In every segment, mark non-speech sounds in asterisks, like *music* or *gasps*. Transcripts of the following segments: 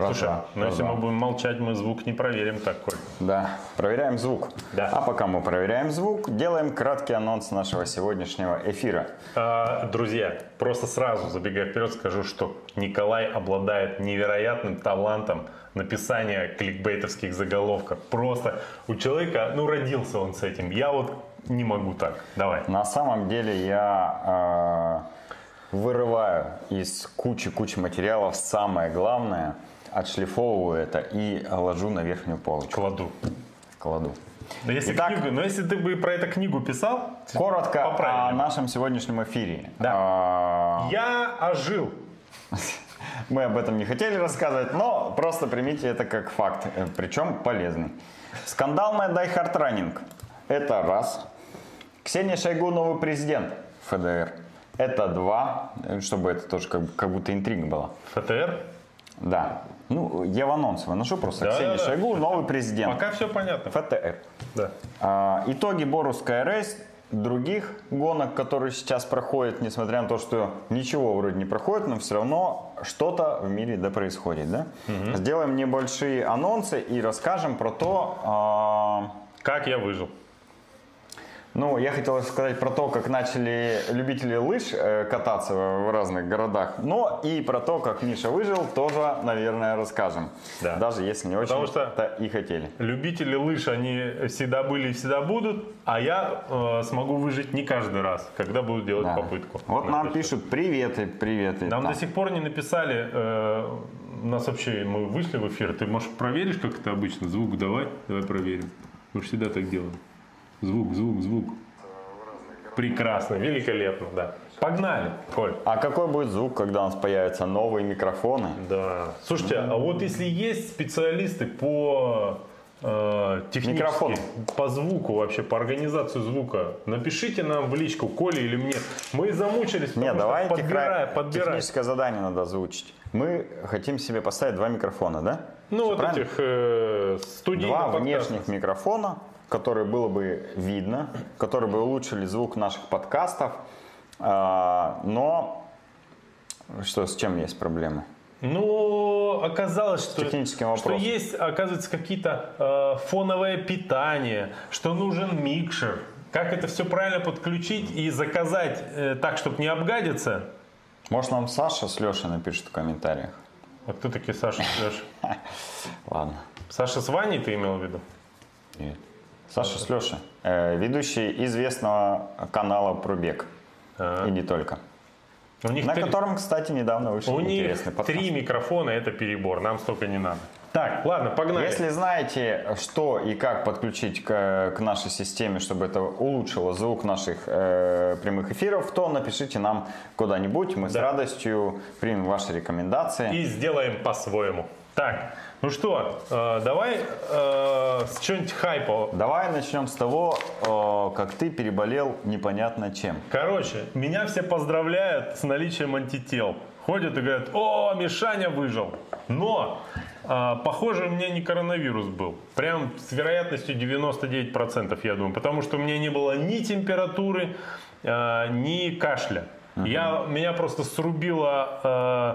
Раз, Слушай, два, ну раз, если два. мы будем молчать, мы звук не проверим так, Коль. Да, проверяем звук. Да. А пока мы проверяем звук, делаем краткий анонс нашего сегодняшнего эфира. А, друзья, просто сразу забегая вперед, скажу, что Николай обладает невероятным талантом написания кликбейтовских заголовков. Просто у человека, ну, родился он с этим. Я вот не могу так. Давай. На самом деле я э, вырываю из кучи-кучи материалов самое главное, отшлифовываю это и ложу на верхнюю полочку. Кладу. Кладу. Но если, Итак. книгу, но если ты бы про эту книгу писал, Коротко о нашем сегодняшнем эфире. Да. А, Я ожил. *laughs* Мы об этом не хотели рассказывать, но просто примите это как факт, э, причем полезный. Скандал на Die Hard Running. Это раз. Ксения Шойгу новый президент ФДР. Это два. Э, Чтобы это тоже как, как будто интрига была. ФТР. Да. Ну, я в анонс выношу просто. Да, Ксения да, да. Шойгу новый президент. Пока все понятно. ФТР. Да. А, итоги Борус КРС, других гонок, которые сейчас проходят, несмотря на то, что ничего вроде не проходит, но все равно что-то в мире да происходит, да? Сделаем небольшие анонсы и расскажем про то, а, Как я выжил. Ну, я хотел сказать про то, как начали любители лыж э, кататься в разных городах, но и про то, как Миша выжил, тоже, наверное, расскажем. Да. Даже если не очень Потому что- то и хотели. Любители лыж, они всегда были и всегда будут, а я э, смогу выжить не каждый раз, когда буду делать Да. попытку. Вот нам пишут приветы, приветы. Нам там. до сих пор не написали, э, нас вообще, мы вышли в эфир, ты, может, проверишь, как это обычно? Звук давай, давай проверим. Мы же всегда так делаем. Звук, звук, звук. Прекрасно, великолепно, да. Погнали, Коль. А какой будет звук, когда у нас появятся новые микрофоны? Да. Слушайте, а вот если есть специалисты по э, Микрофону. по звуку вообще, по организации звука, напишите нам в личку, Коле или мне. Мы замучились, потому Нет, что давайте подбирая, кра- подбирая. техническое задание надо озвучить. Мы хотим себе поставить два микрофона, да? Ну, вот Правильно? этих э, студийных Два подкастов. внешних микрофона, которые было бы видно, которые бы улучшили звук наших подкастов. А, но что, с чем есть проблемы? Ну, оказалось, что, что есть, оказывается, какие-то э, фоновое питание, что нужен микшер. Как это все правильно подключить и заказать э, так, чтобы не обгадиться? Может, нам Саша с Лешей напишет в комментариях? А кто такие Саша с Лешей? *laughs* Ладно. Саша с Ваней ты имел в виду? Нет. Саша с Лешей, э, ведущий известного канала «Пробег». Ага. И не только. У них, На три, котором, кстати, недавно вышел у них интересный подкаст. три микрофона, это перебор, нам столько не надо. Так, ладно, погнали. Если знаете, что и как подключить к, к нашей системе, чтобы это улучшило звук наших э, прямых эфиров, то напишите нам куда-нибудь. Мы с Да. радостью примем ваши рекомендации. И сделаем по-своему. Так, ну что, э, давай э, с чего-нибудь хайпа. Давай начнем с того, э, как ты переболел непонятно чем. Короче, меня все поздравляют с наличием антител. Ходят и говорят, о, Мишаня выжил. Но, э, похоже, у меня не коронавирус был. Прям с вероятностью 99%, я думаю. Потому что у меня не было ни температуры, э, ни кашля. Я, меня просто срубило э,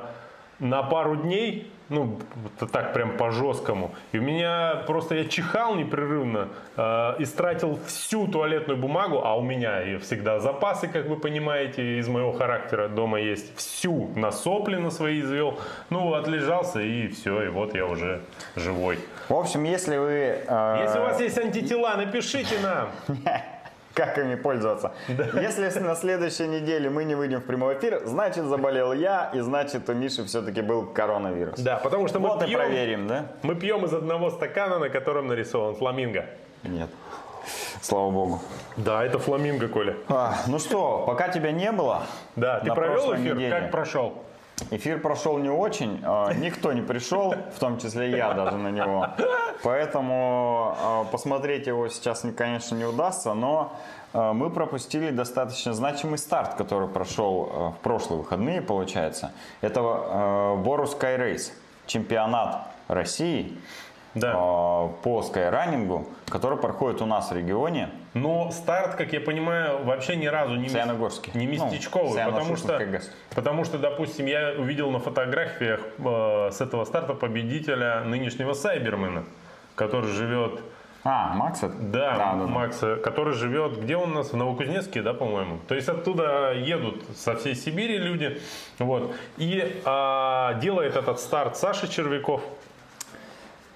на пару дней, ну, вот так прям по-жесткому. И у меня просто, я чихал непрерывно, э, истратил всю туалетную бумагу, а у меня и всегда запасы, как вы понимаете, из моего характера дома есть. Всю на сопли на свои извел. Ну, отлежался и все, и вот я уже живой. В общем, если вы... э, Если у вас есть антитела, напишите нам. *laughs* Как ими пользоваться? Если на следующей неделе мы не выйдем в прямой эфир, значит заболел я, и значит у Миши все-таки был коронавирус. Да, потому что мы Вот и пьем, проверим, да? мы пьем из одного стакана, на котором нарисован фламинго. Нет. Слава богу. Да, это фламинго, Коля. А, ну что, пока тебя не было, Да, ты провел эфир? неделе. Как прошел? Эфир прошел не очень, а, никто не пришел, в том числе я даже на него. Поэтому а, посмотреть его сейчас, конечно, не удастся, но а, мы пропустили достаточно значимый старт, который прошел в прошлые выходные, получается. Это Борус Кайрейс, чемпионат России Да. а, по скайранингу, который проходит у нас в регионе. Но старт, как я понимаю, вообще ни разу не, Саяногорский. не местечковый, Ну, потому, что, потому что, допустим, я увидел на фотографиях э, с этого старта победителя нынешнего Сайбермена, который живет, А, Макс это? да, да, да. Макса, который живет, где он у нас, в Новокузнецке, да, по-моему. То есть оттуда едут со всей Сибири люди, вот, и а, делает этот старт Саша Червяков,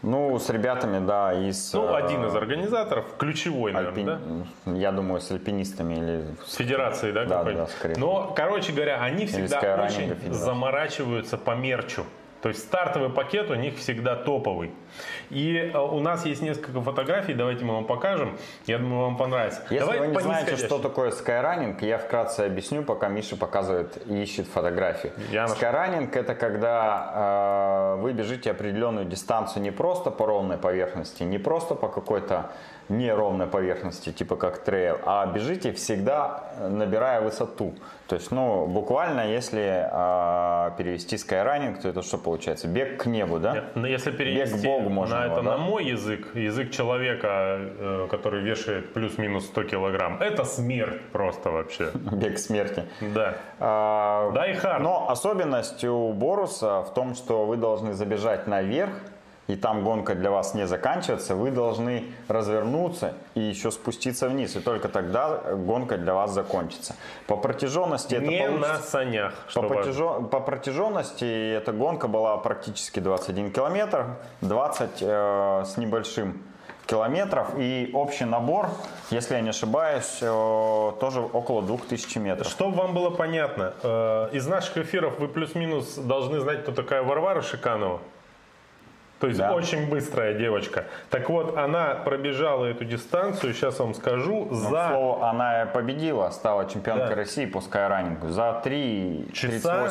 Ну, с ребятами, да, из... ну, э, один из организаторов, ключевой, наверное, альпин- да? Я думаю, с альпинистами или... С федерацией, да, Да, да, скорее. Но, короче говоря, они всегда очень федерация. заморачиваются по мерчу. То есть стартовый пакет у них всегда топовый. И э, у нас есть несколько фотографий, давайте мы вам покажем. Я думаю, вам понравится. Если Давай вы не знаете, что такое скайранинг, я вкратце объясню, пока Миша показывает и ищет фотографии. Я Скайранинг это когда э, вы бежите определенную дистанцию не просто по ровной поверхности, не просто по какой-то неровной поверхности, типа как трейл, а бежите всегда э, набирая высоту. То есть, ну, буквально, если э, перевести скайранинг, то это что получается? Бег к небу, да? Но если перевести Бег к Богу можно на его, это да? на мой язык, язык человека, э, который вешает плюс-минус 100 килограмм, это смерть просто вообще. *laughs* Бег смерти. Да. А, Die Hard. Но особенность у Боруса в том, что вы должны забежать наверх, и там гонка для вас не заканчивается, вы должны развернуться и еще спуститься вниз, и только тогда гонка для вас закончится. По протяженности это Не получится- на санях, по, протяжо- по протяженности эта гонка была практически 21 километр, 20 э, с небольшим километров, и общий набор, если я не ошибаюсь, э, тоже около 2000 метров. Чтобы вам было понятно, э, из наших эфиров вы плюс-минус должны знать, кто такая Варвара Шиканова. То есть Да. очень быстрая девочка. Так вот, она пробежала эту дистанцию, сейчас вам скажу, Ну, К за слову, она победила, стала чемпионкой Да. России по скайранингу за 3.38. часа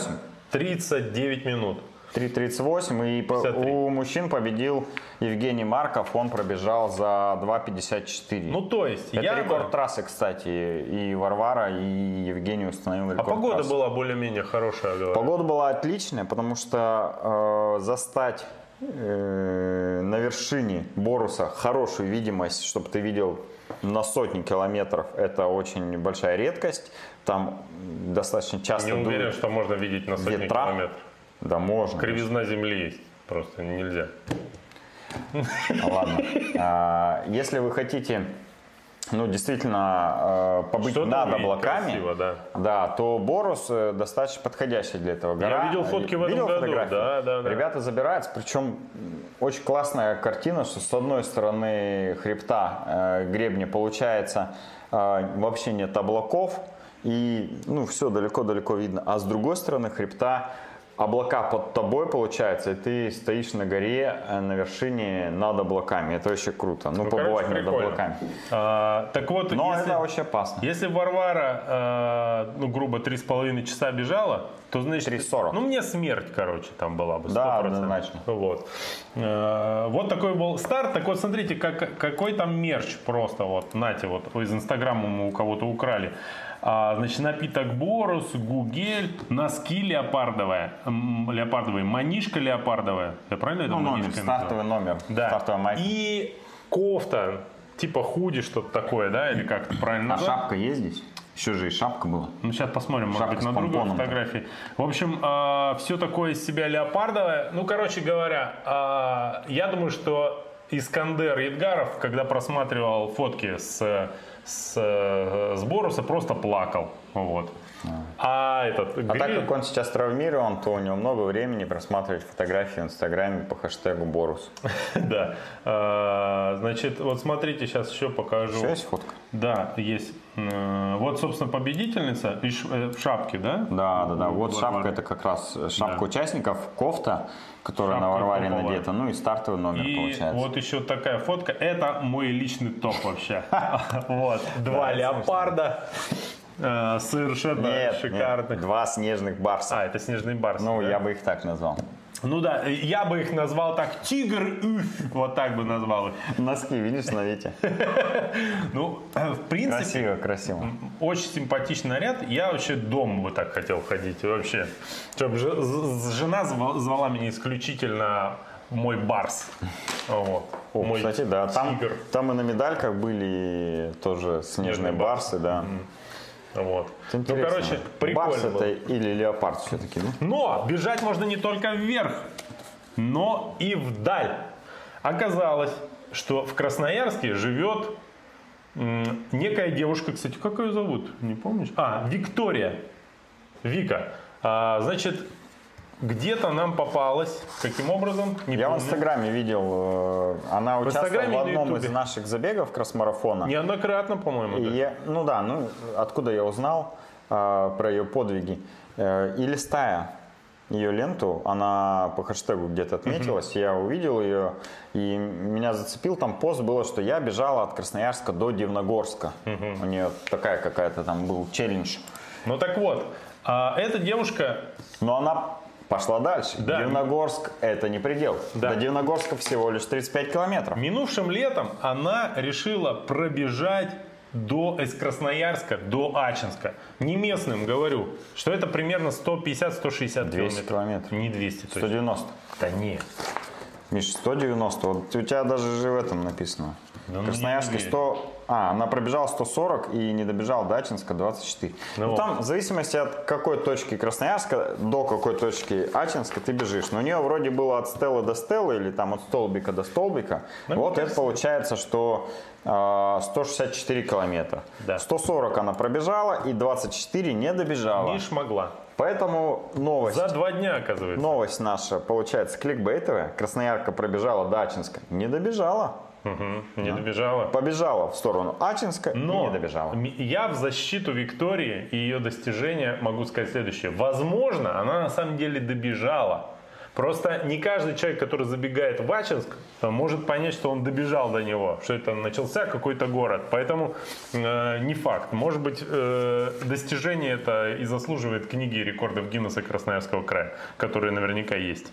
39 минут. 3.38. И по- 53. у мужчин победил Евгений Марков, он пробежал за 2.54. Ну, то есть, Это яма- рекорд трассы, кстати. И Варвара, и Евгений установил А рекорд погода трассы. была более-менее хорошая, говорят. Погода была отличная, потому что э, застать э, на вершине Боруса хорошую видимость, чтобы ты видел на сотни километров, это очень большая редкость. Там достаточно часто Не уверен, дуют что можно видеть на сотни ветра. километров. Да, можно. Кривизна земли есть, просто нельзя. Ладно. А, Если вы хотите, ну, действительно, э, побыть Что-то над облаками, красиво, да. Да, то Борус э, достаточно подходящий для этого. Гора. видел фотки в этом Видел году, фотографии? да, да, да. Ребята забираются, причем очень классная картина, что с одной стороны хребта э, гребня получается э, вообще нет облаков и ну все далеко-далеко видно, а с другой стороны хребта облака под тобой получается, и ты стоишь на горе э, на вершине над облаками. Это очень круто. Ну, Ну, побывать короче, над облаками. А, так вот, Но если, это очень опасно. если Варвара, э, ну, грубо, три с половиной часа бежала, то значит... 3:40. Ну, мне смерть, короче, там была бы. 100%. Да, однозначно. Вот. Э, вот такой был старт. Так вот, смотрите, как, какой там мерч просто. Вот, нате, вот из Инстаграма мы у кого-то украли. А, значит, напиток Борус, гугель, носки леопардовые, леопардовые, манишка леопардовая. Я правильно это Ну, номер, манишкой назвал? стартовый номер, Да. стартовая майка. И кофта, типа худи, что-то такое, да, или как это правильно А назвать? шапка есть здесь? Еще же и шапка была. Ну, сейчас посмотрим, может Шапка быть, с на другой фотографии. В общем, все такое из себя леопардовое. Ну, короче говоря, а, я думаю, что Искандер Едгаров, когда просматривал фотки с, с, э, с Боруса, просто плакал. Вот. А этот А так как он сейчас травмирован, то у него много времени просматривать фотографии в Инстаграме по хэштегу Борус. *laughs* да. А, Значит, вот смотрите, сейчас еще покажу. Еще есть фотка? Да, есть. Э, Вот, собственно, победительница и э, в шапке, да? Да, да, да. Вот Варвара. шапка это как раз шапка Да. участников, кофта, которая Шапка на Варваре топовая. надета, ну и стартовый номер И получается. вот еще такая фотка. Это мой личный топ вообще. *laughs* Вот. Два леопарда. Э, Совершенно шикарных. два снежных барса. А, это снежный барс. ну, я бы их так назвал. Ну да, я бы их назвал так тигр, вот так бы назвал их. Носки, видишь, на Вите? *laughs* Ну, э, в принципе, Красиво, красиво. очень симпатичный наряд. Я вообще дом бы так хотел ходить вообще. Чтобы жена зва- звала меня исключительно мой барс. Вот. О, Мой кстати, да, там, тигр. там и на медальках были тоже снежные Снежные барсы, да. Вот. Ну, короче, прикольно было. это или леопард все-таки, ну? Но бежать можно не только вверх, но и вдаль. Оказалось, что в Красноярске живет некая девушка, кстати, как ее зовут? Не помнишь? А, Виктория. Вика. А, значит, где-то нам попалась. Каким образом? Не Я в помню. Инстаграме видел, э, она участвовала в и на одном из наших забегов кросс-марафона. Неоднократно, по-моему. Да. я- ну да, ну откуда я узнал а, про ее подвиги. Э, и листая ее ленту, она по хэштегу где-то отметилась, я увидел ее, и меня зацепил, там пост было, что я бежала от Красноярска до Дивногорска. У нее такая какая-то там был челлендж. Ну так вот, а эта девушка Но она пошла дальше. Да. Дивногорск это не предел. Да. До Дивногорска всего лишь 35 километров. Минувшим летом она решила пробежать до из Красноярска до Ачинска. Не местным говорю, что это примерно 150-160 200 километров. километров. Не 200 точно. 190. Да нет. Миш, 190. Вот у тебя даже же в этом написано. Ну, Красноярске не верю. 100... А, она пробежала 140 и не добежала до Ачинска 24. Ну Ну, там в зависимости от какой точки Красноярска до какой точки Ачинска ты бежишь. Но у нее вроде было от стелы до стелы или там от столбика до столбика. Ну, вот это кажется- получается, что а, 164 километра. Да. 140 она пробежала и 24 не добежала. Миш могла. Поэтому новость. За два дня, оказывается. Новость наша, получается, кликбейтовая. Красноярка пробежала до Ачинска. Не добежала. Мгм. Не добежала. Побежала в сторону Ачинска Но не добежала. я в защиту Виктории и ее достижения могу сказать следующее. Возможно, она на самом деле добежала. Просто не каждый человек, который забегает в Ачинск, э, может понять, что он добежал до него, что это начался какой-то город. Поэтому э, не факт. Может быть, э, достижение это и заслуживает книги рекордов Гиннесса Красноярского края, которые наверняка есть.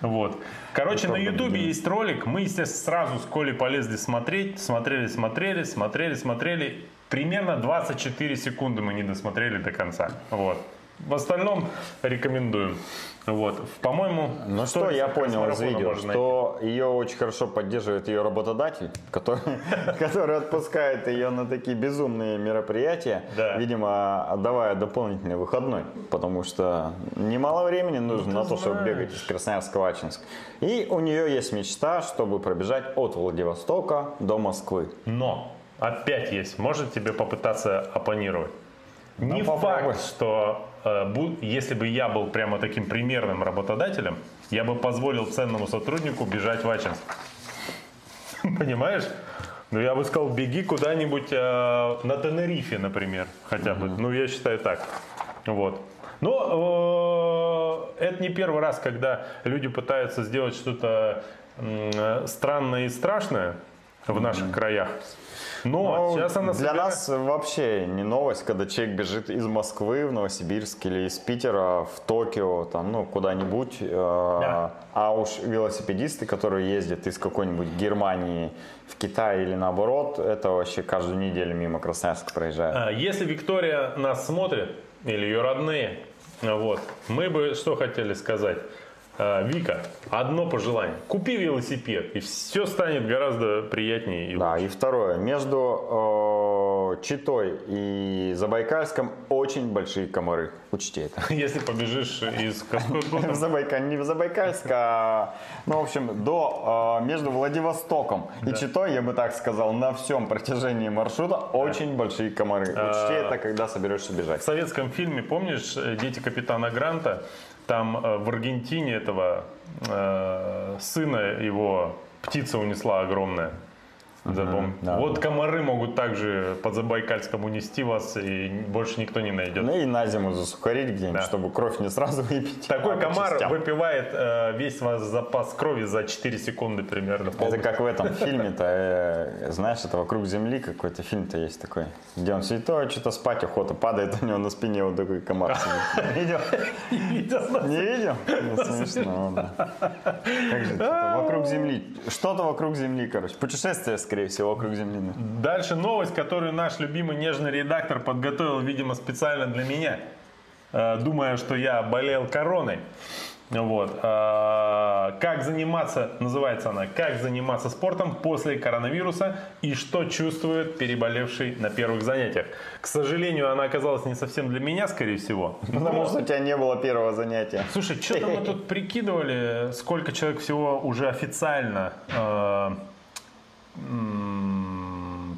Вот. Короче, на Ютубе есть ролик. Мы, естественно, сразу с Колей полезли смотреть. Смотрели, смотрели, смотрели, смотрели. Примерно 24 секунды мы не досмотрели до конца. Вот. В остальном рекомендуем. Вот. По-моему, Ну что я понял из видео, что ее очень хорошо поддерживает ее работодатель, который, *laughs* который отпускает ее на такие безумные мероприятия, Да. видимо, отдавая дополнительный выходной, потому что немало времени нужно Ну, ты на то, чтобы бегать из Красноярска в Ачинск. И у нее есть мечта, чтобы пробежать от Владивостока до Москвы. Но опять есть. Может тебе попытаться оппонировать. Не попробуй. факт, что э, если бы я был прямо таким примерным работодателем, я бы позволил ценному сотруднику бежать в Ачинск. *laughs* Понимаешь? Ну, я бы сказал, беги куда-нибудь э, на Тенерифе, например, хотя бы. Ну, я считаю так. Вот. Но э, это не первый раз, когда люди пытаются сделать что-то э, странное и страшное в наших краях. Но Ну, сейчас она для собирает- нас вообще не новость, когда человек бежит из Москвы в Новосибирск или из Питера в Токио, там, ну, куда-нибудь. э, Да. А уж велосипедисты, которые ездят из какой-нибудь Германии в Китай или наоборот, это вообще каждую неделю мимо Красноярска проезжают. А, Если Виктория нас смотрит, или ее родные, вот, мы бы что хотели сказать? А, Вика, одно пожелание. Купи велосипед, и все станет гораздо приятнее. и Да, и второе. Между э, Читой и Забайкальском очень большие комары. Учти это. *laughs* Если побежишь из *laughs* В. Не в Забайкальск, а, ну, в общем, до, э, между Владивостоком и Читой, я бы так сказал, на всем протяжении маршрута очень большие комары. Учти А. это, когда соберешься В бежать. советском фильме, помнишь, э, «Дети капитана Гранта», там э, в Аргентине этого э, сына его птица унесла огромная. Запомни. да. Вот комары могут также по Забайкальскому унести вас, и больше никто не найдет. Ну и на зиму засухарить где-нибудь, Да. чтобы кровь не сразу *laughs* выпить. Такой а комар частям. выпивает э, весь ваш запас крови за 4 секунды примерно. Это как в этом *laughs* фильме-то, э, знаешь, это «Вокруг земли» какой-то фильм-то есть такой, где он сидит, «Ой, что-то спать охота, падает у него на спине вот такой комар сидит. Видел? *laughs* Не видел? Ну, смешно, да. Как же это? Вокруг земли. Что-то вокруг земли, короче. Путешествие, скорее всего, вокруг земли. да. Дальше новость, которую наш любимый нежный редактор подготовил, видимо, специально для меня, э, думая, что я болел короной. Вот. А, Как заниматься, называется она, как заниматься спортом после коронавируса и что чувствует переболевший на первых занятиях. К сожалению, она оказалась не совсем для меня, скорее всего. Потому Но- что у тебя не было первого занятия. Слушай, что-то мы тут прикидывали, сколько человек всего уже официально э,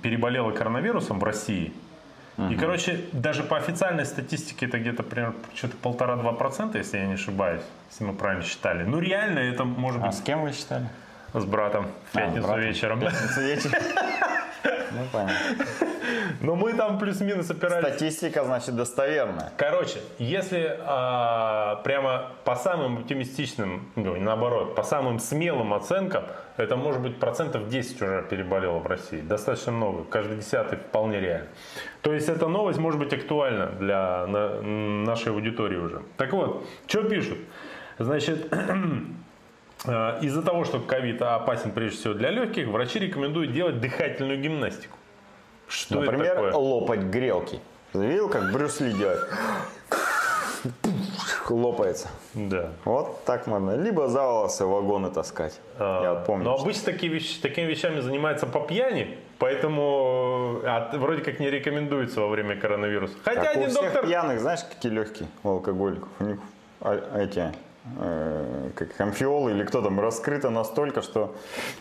переболело коронавирусом в России. И, короче, даже по официальной статистике это где-то примерно что-то полтора-два процента, если я не ошибаюсь, если мы правильно считали. Ну, реально это может А быть с кем вы считали? с братом в А, пятницу братом. вечером. *laughs* Ну, понятно. *laughs* Но мы там плюс-минус опирались Статистика, значит, достоверная. Короче, если а, прямо по самым оптимистичным, ну, наоборот, по самым смелым оценкам, это может быть процентов 10 уже переболело в России. Достаточно много. Каждый десятый вполне реально. То есть эта новость может быть актуальна для на- нашей аудитории уже. Так вот, что пишут? Значит, *clears throat* из-за того, что ковид опасен прежде всего для легких, врачи рекомендуют делать дыхательную гимнастику. Что это Например, такое? лопать грелки. Видел, как Брюс Ли делает? Лопается. Да. Вот так можно. Либо за волосы вагоны таскать. Я вот помню. Но обычно такие вещи, такими вещами занимаются по пьяни, поэтому а, вроде как не рекомендуется во время коронавируса. Хотя Так, у один всех доктор... пьяных, знаешь, какие легкие у алкоголиков? У них а- эти, э, как амфиолы или кто там, раскрыто настолько, что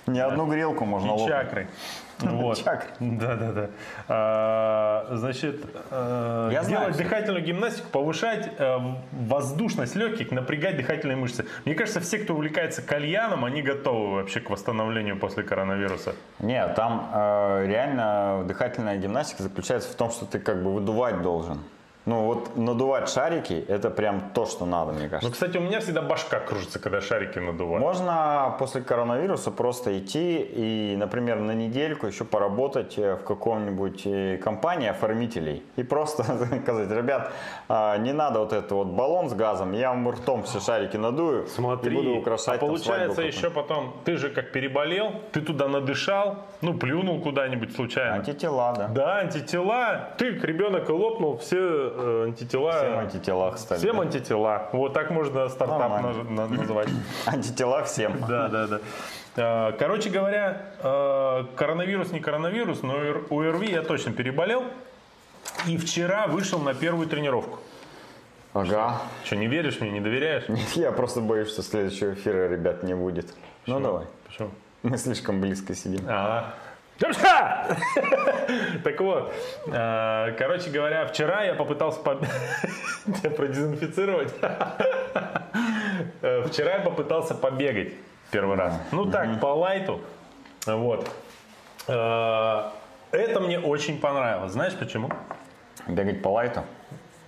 ни одну грелку можно лопнуть. чакры. *laughs* Вот. Чакры. Да, да, да. А, значит, э, Я знаю, делать что- дыхательную гимнастику, повышать э, воздушность легких, напрягать дыхательные мышцы. Мне кажется, все, кто увлекается кальяном, они готовы вообще к восстановлению после коронавируса. Нет, там э, реально дыхательная гимнастика заключается в том, что ты как бы выдувать должен. Ну вот надувать шарики, это прям то, что надо, мне Ну, кажется. кстати, у меня всегда башка кружится, когда шарики надуваю. Можно после коронавируса просто идти и, например, на недельку еще поработать э, в каком-нибудь э, компании оформителей. И просто *laughs* сказать, ребят, а, не надо вот этот вот баллон с газом, я вам ртом все шарики надую Смотри, и буду украшать а получается еще потом, ты же как переболел, ты туда надышал, ну плюнул куда-нибудь случайно. Антитела, да. Да, антитела. Ты, ребенок, и лопнул, все э, антитела. Всем антитела, кстати. Всем да. антитела. Вот так можно стартап наж- на- назвать. *laughs* Антитела всем. Да, да, да. Э, Короче говоря, э, коронавирус не коронавирус, но ОРВИ я точно переболел. И вчера вышел на первую тренировку. Ага. Что, не веришь мне, не доверяешь? Нет, я просто боюсь, что следующего эфира, ребят, не будет. Ну давай. Почему? *laughs* Мы слишком близко сидим. А. Девушка! *laughs* Так вот, э, короче говоря, вчера я попытался *laughs* тебя продезинфицировать. Вчера я попытался побегать первый раз. Ну так, по лайту. Вот. Э, Это мне очень понравилось. Знаешь почему? Бегать по лайту.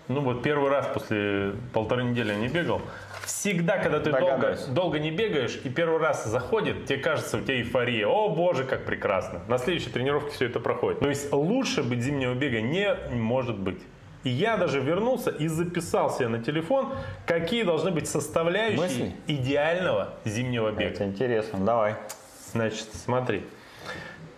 Ну вот первый раз после полторы недели я не бегал. Всегда, когда ты долго, долго не бегаешь и первый раз заходит, тебе кажется, у тебя эйфория. О боже, как прекрасно. На следующей тренировке все это проходит. То есть лучше быть зимнего бега не может быть. И я даже вернулся и записал себе на телефон, какие должны быть составляющие Мысли? идеального зимнего бега. Это интересно. Давай. Значит, смотри.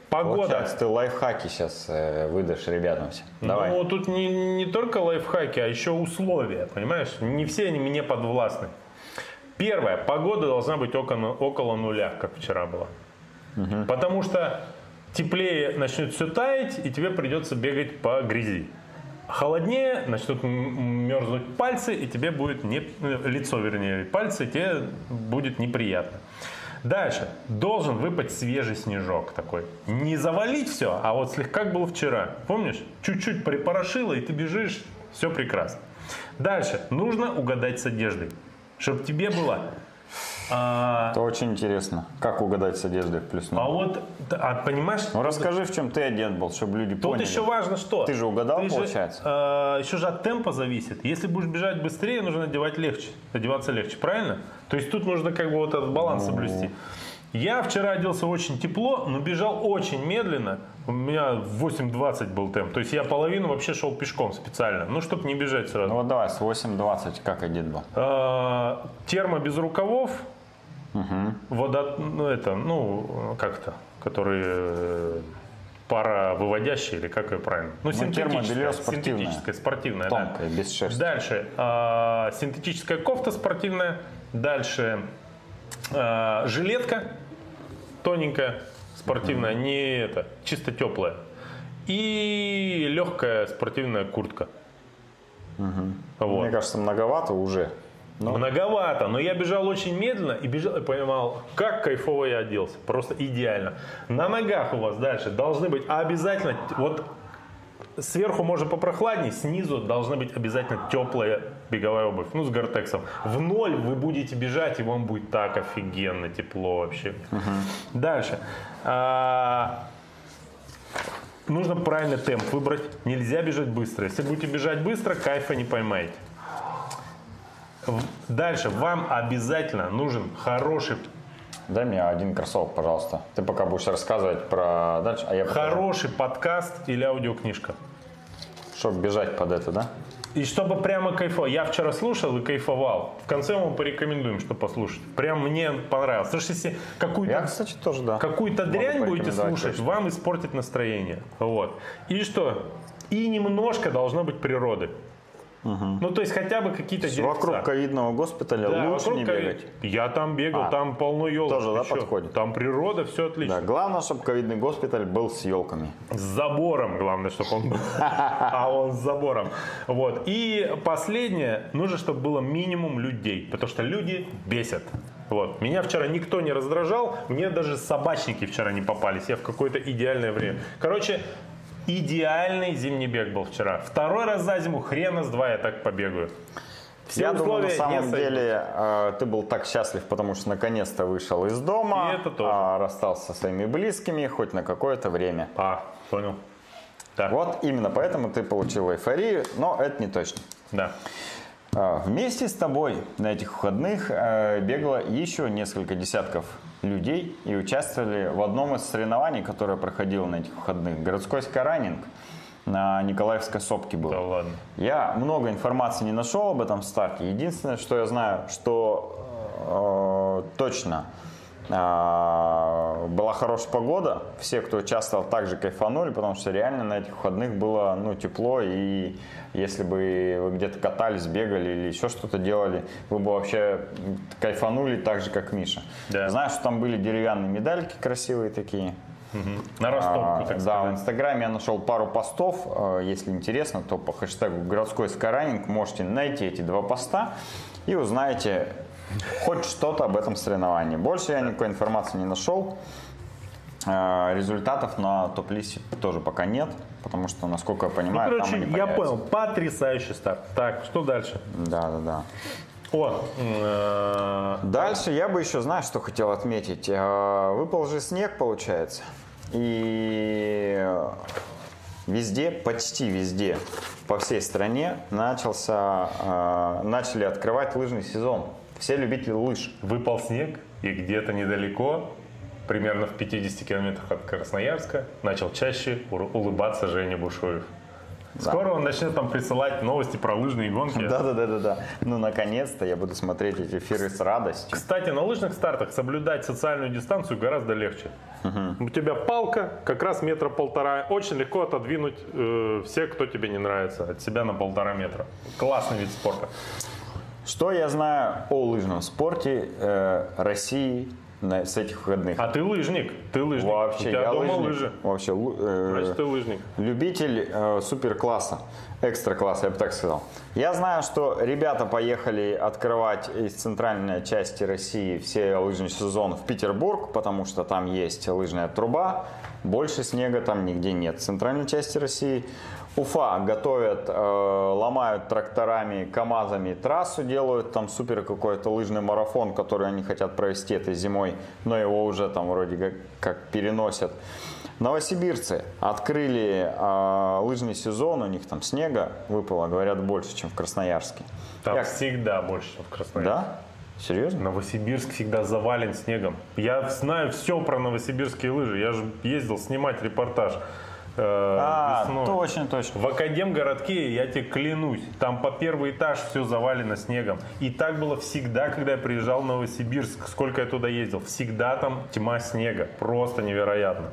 Погода. Получается, ты лайфхаки сейчас выдашь ребятам все. Давай. Ну, тут не, не только лайфхаки, а еще условия, понимаешь? Не все они мне подвластны. Первое, погода должна быть около, около нуля, как вчера было. Потому что теплее начнет все таять, и тебе придется бегать по грязи. Холоднее, начнут мерзнуть пальцы, и тебе будет не, лицо, вернее, пальцы, тебе будет неприятно. Дальше. Должен выпасть свежий снежок такой. Не завалить все, а вот слегка как было вчера. Помнишь? Чуть-чуть припорошило, и ты бежишь, все прекрасно. Дальше. Нужно угадать с одеждой. Чтобы тебе было... а, Это очень интересно. Как угадать с одеждой в плюс а вот, а, понимаешь, Ну расскажи, в чем ты одет был, чтобы люди Тут поняли. еще важно что. Ты же угадал, получается? еще же от темпа зависит. Если будешь бежать быстрее, нужно одевать легче. Одеваться легче, правильно? То есть тут нужно как бы вот этот баланс Ну. соблюсти. Я вчера оделся очень тепло, но бежал очень медленно. У меня 8.20 был темп. То есть я половину вообще шел пешком специально. Ну, чтобы не бежать сразу. Ну вот давай, с 8.20 как одет был? А, термо без рукавов. Вода, ну это, ну как это, которые э, паровыводящие или как ее правильно? Ну, термобелье спортивное. синтетическое, спортивное, Тонкое, да. без шерсти. Дальше а, синтетическая кофта спортивная Дальше э, жилетка тоненькая, спортивная, не это, чисто теплая. И легкая спортивная куртка. Вот. Мне кажется, многовато уже. Ну. Многовато, но я бежал очень медленно и бежал и понимал, как кайфово я оделся. Просто идеально. На ногах у вас дальше должны быть обязательно, вот сверху можно попрохладнее, снизу должна быть обязательно теплая беговая обувь, ну с гортексом. В ноль вы будете бежать, и вам будет так офигенно тепло вообще. Дальше. А, нужно правильный темп выбрать. Нельзя бежать быстро. Если будете бежать быстро, кайфа не поймаете. Дальше. Вам обязательно нужен хороший, Дай мне один кроссовок, пожалуйста. Ты пока будешь рассказывать про дальше, а я хороший подкаст или аудиокнижка. Чтобы бежать под это, да? И чтобы прямо кайфовал. Я вчера слушал и кайфовал. В конце мы порекомендуем, что послушать. Прям мне понравилось. Потому что если какую-то Я, кстати, тоже, да. какую-то дрянь будете слушать, точно. вам испортит настроение. Вот. И что? И немножко должно быть природы. Ну, то есть хотя бы какие-то деревца. Вокруг ковидного госпиталя Да, лучше не ковид- бегать. Я там бегал, А, там полно елок. тоже, да, подходит? Там природа, все отлично. Да, главное, чтобы ковидный госпиталь был с елками. С забором, главное, чтобы он был. *laughs* А он с забором. Вот. И последнее, нужно, чтобы было минимум людей, потому что люди бесят. Вот. Меня вчера никто не раздражал, мне даже собачники вчера не попались. Я в какое-то идеальное время. Короче, идеальный зимний бег был вчера. Второй раз за зиму хрена с два я так побегаю. Все я думаю, на самом деле э, ты был так счастлив, потому что наконец-то вышел из дома, И это тоже. а, расстался со своими близкими хоть на какое-то время. А, понял. Да, Вот именно поэтому ты получил эйфорию, но это не точно. да. А, Вместе с тобой на этих выходных э, бегало еще несколько десятков людей и участвовали в одном из соревнований, которое проходило на этих выходных. Городской скайранинг на Николаевской сопке был. Да ладно. Я много информации не нашел об этом старте. Единственное, что я знаю, что э, точно была хорошая погода. Все, кто участвовал, также кайфанули, потому что реально на этих выходных было ну, тепло. И если бы вы где-то катались, бегали или еще что-то делали, вы бы вообще кайфанули так же, как Миша. Да. Знаю, что там были деревянные медальки красивые такие. На растопку, А, так да, в сказать. Инстаграме я нашел пару постов. Э, Если интересно, то по хэштегу городской скайранинг можете найти эти два поста и узнаете хоть что-то об этом соревновании. Больше я никакой информации не нашел. Э, Результатов на топ-листе тоже пока нет, потому что, насколько я Ну, понимаю, там короче, они я появятся. понял. Потрясающий старт. Так, что дальше? Да, да, да. О, э, Дальше я бы еще, знаешь, что хотел отметить. Э, Выпал же снег, получается. И везде, почти везде, по всей стране начался, э, начали открывать лыжный сезон. Все любители лыж. выпал снег, и где-то недалеко, примерно в 50 километрах от Красноярска, начал чаще улыбаться Женя Бушуев. Скоро он начнет там присылать новости про лыжные гонки. Да, да, да, да, да. Ну, наконец-то я буду смотреть эти эфиры с радостью. Кстати, на лыжных стартах соблюдать социальную дистанцию гораздо легче. У тебя палка, как раз метра полтора. Очень легко отодвинуть э, всех, кто тебе не нравится, от себя на полтора метра. Классный вид спорта. Что я знаю о лыжном спорте э, России на- с этих выходных? А ты лыжник, ты лыжник. Вообще, У тебя я дома лыжник. лыжи. Вообще, э, Значит, ты лыжник. любитель э, суперкласса, экстра класса, я бы так сказал. Я знаю, что ребята поехали открывать из центральной части России все лыжный сезон в Петербург, потому что там есть лыжная труба, больше снега там нигде нет в центральной части России. Уфа готовят, э, ломают тракторами, КАМАЗами трассу, делают там супер какой-то лыжный марафон, который они хотят провести этой зимой, но его уже там вроде как, как переносят. Новосибирцы открыли э, лыжный сезон, у них там снега выпало, говорят, больше, чем в Красноярске. Там Я- всегда больше, чем в Красноярске. Да? Серьезно? Новосибирск всегда завален снегом. Я знаю все про новосибирские лыжи. Я же ездил снимать репортаж э, А, весной. точно, точно. В Академгородке, я тебе клянусь, там по первый этаж все завалено снегом. И так было всегда, когда я приезжал в Новосибирск, сколько я туда ездил. Всегда там тьма снега. Просто невероятно.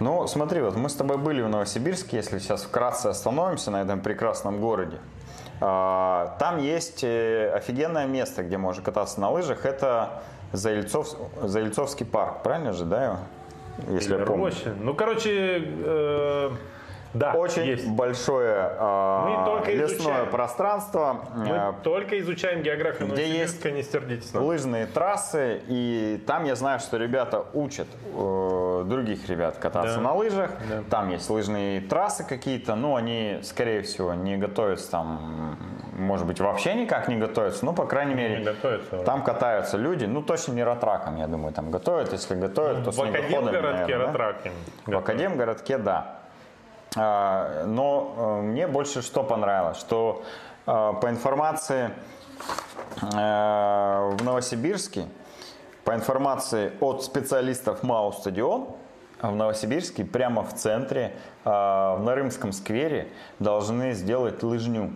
Ну, смотри, вот мы с тобой были в Новосибирске, если сейчас вкратце остановимся на этом прекрасном городе. А, Там есть э, офигенное место, где можно кататься на лыжах. Это Заильцов, Заильцовский парк, правильно же, да? Если Или я помню. Роща. Ну, короче, э, да, Очень есть. большое только лесное изучаем. пространство, Мы а, только изучаем географию где Новосибирска, не сердитесь лыжные трассы, и там я знаю, что ребята учат э, других ребят кататься Да. на лыжах. Да. Там есть лыжные трассы какие-то, но они, скорее всего, не готовятся там, может быть, вообще никак не готовятся, но, по крайней мере, Не готовятся. там катаются люди, ну, точно не ратраком, я думаю, там готовят, если готовят, то в снегоходами, Академгородке наверное, да? Ратраки. В Академгородке, да. А, Но э, мне больше что понравилось, что э, по информации э, в Новосибирске, по информации от специалистов МАУ «Стадион», в Новосибирске, прямо в центре, в Нарымском сквере, должны сделать лыжню.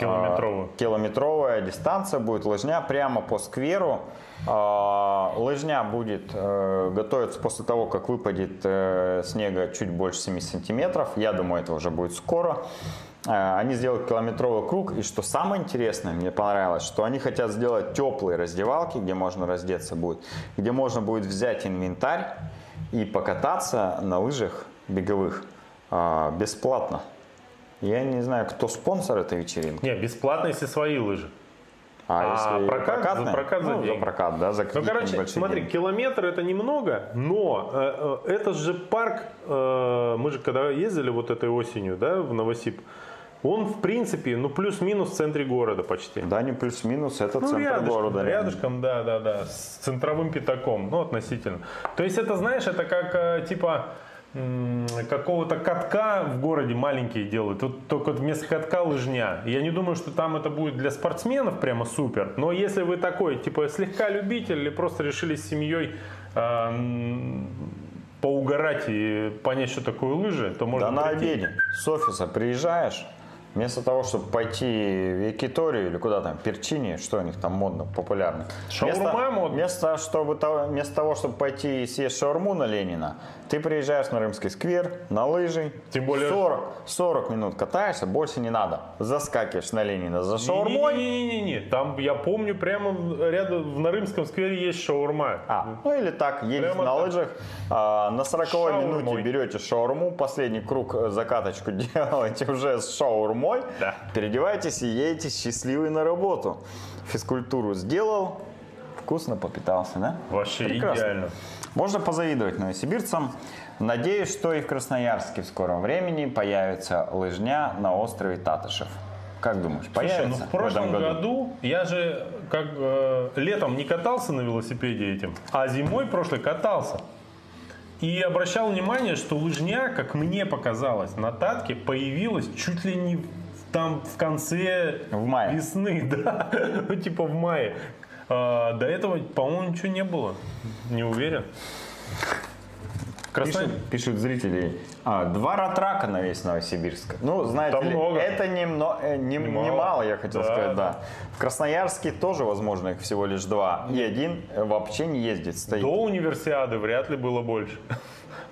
А, Километровая дистанция будет лыжня прямо по скверу. А, Лыжня будет э, готовиться после того, как выпадет э, снега чуть больше 7 сантиметров. Я думаю, это уже будет скоро. Э, Они сделают километровый круг. И что самое интересное, мне понравилось, что они хотят сделать теплые раздевалки, где можно раздеться будет, где можно будет взять инвентарь и покататься на лыжах беговых а, бесплатно. Я не знаю, кто спонсор этой вечеринки. Не, бесплатно, если свои лыжи. А, А если прокат- за прокатные? прокат за ну, за деньги. прокат, да, за Ну, короче, смотри, деньги. километр это немного, но э, э, это же парк, э, мы же когда ездили вот этой осенью, да, в Новосиб, он в принципе, ну плюс-минус в центре города почти. Да, не плюс-минус, это Ну, центр рядышком, города. рядышком, да, да, да, с центровым пятаком, ну, относительно. То есть это, знаешь, это как, э, типа, какого-то катка в городе маленькие делают. Тут только вместо катка лыжня. Я не думаю, что там это будет для спортсменов прямо супер. Но если вы такой, типа, слегка любитель или просто решили с семьей э, поугарать и понять, что такое лыжи, то можно Да на прийти. обеде с офиса приезжаешь, вместо того, чтобы пойти в Якиторию или куда там, Перчини, что у них там модно, популярно. Шаурма вместо, модно. Вместо, чтобы, того- вместо того, чтобы пойти и съесть шаурму на Ленина, ты приезжаешь на Рымский сквер, на лыжи, Тем более- 40, 40 минут катаешься, больше не надо. Заскакиваешь на Ленина за шаурмой, Не-не-не, там, я помню, прямо рядом в Нарымском сквере есть шаурма. А, ну или так, едете Прямо на так. лыжах, а, на 40 Шаурмой. минуте берете шаурму, последний круг э, закаточку *laughs* делаете уже с шаурмой, Да. переодеваетесь и едете счастливый на работу. Физкультуру сделал, вкусно попитался, да? Вообще Прекрасно. идеально. Можно позавидовать новосибирцам. Надеюсь, что и в Красноярске в скором времени появится лыжня на острове Татышев. Как думаешь, Слушай, появится ну в прошлом этом году? я же как э, летом не катался на велосипеде этим, а зимой прошлой катался. И обращал внимание, что лыжня, как мне показалось, на Татке появилась чуть ли не там в конце В мае. весны, *laughs* да, ну типа в мае. А, до этого, по-моему, ничего не было. Не уверен. Красной... Пишут, пишут зрители, а, два ратрака на весь Новосибирск. Ну, знаете Это ли, много. это немно, э, не- Немало. немало, я хотел Да, сказать, да. да. В Красноярске тоже, возможно, их всего лишь два. И один э, вообще не ездит, стоит. До универсиады вряд ли было больше.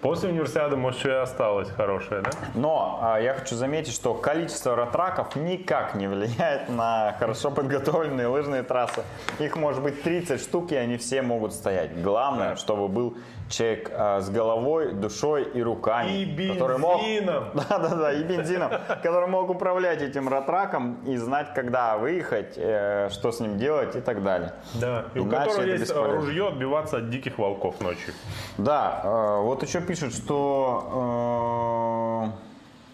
После универсиады, может, что и осталось хорошее, да? Но а, я хочу заметить, что количество ратраков никак не влияет на хорошо подготовленные лыжные трассы. Их может быть 30 штук, и они все могут стоять. Главное, чтобы был человек а, с головой, душой и руками. И который мог- бензином. *laughs* Да-да-да, и бензином, который мог управлять этим ратраком и знать, когда выехать, э, что с ним делать и так далее. Да, и у которого есть бесполезно. ружье отбиваться от диких волков ночью. Да, э, вот еще пишут, что э,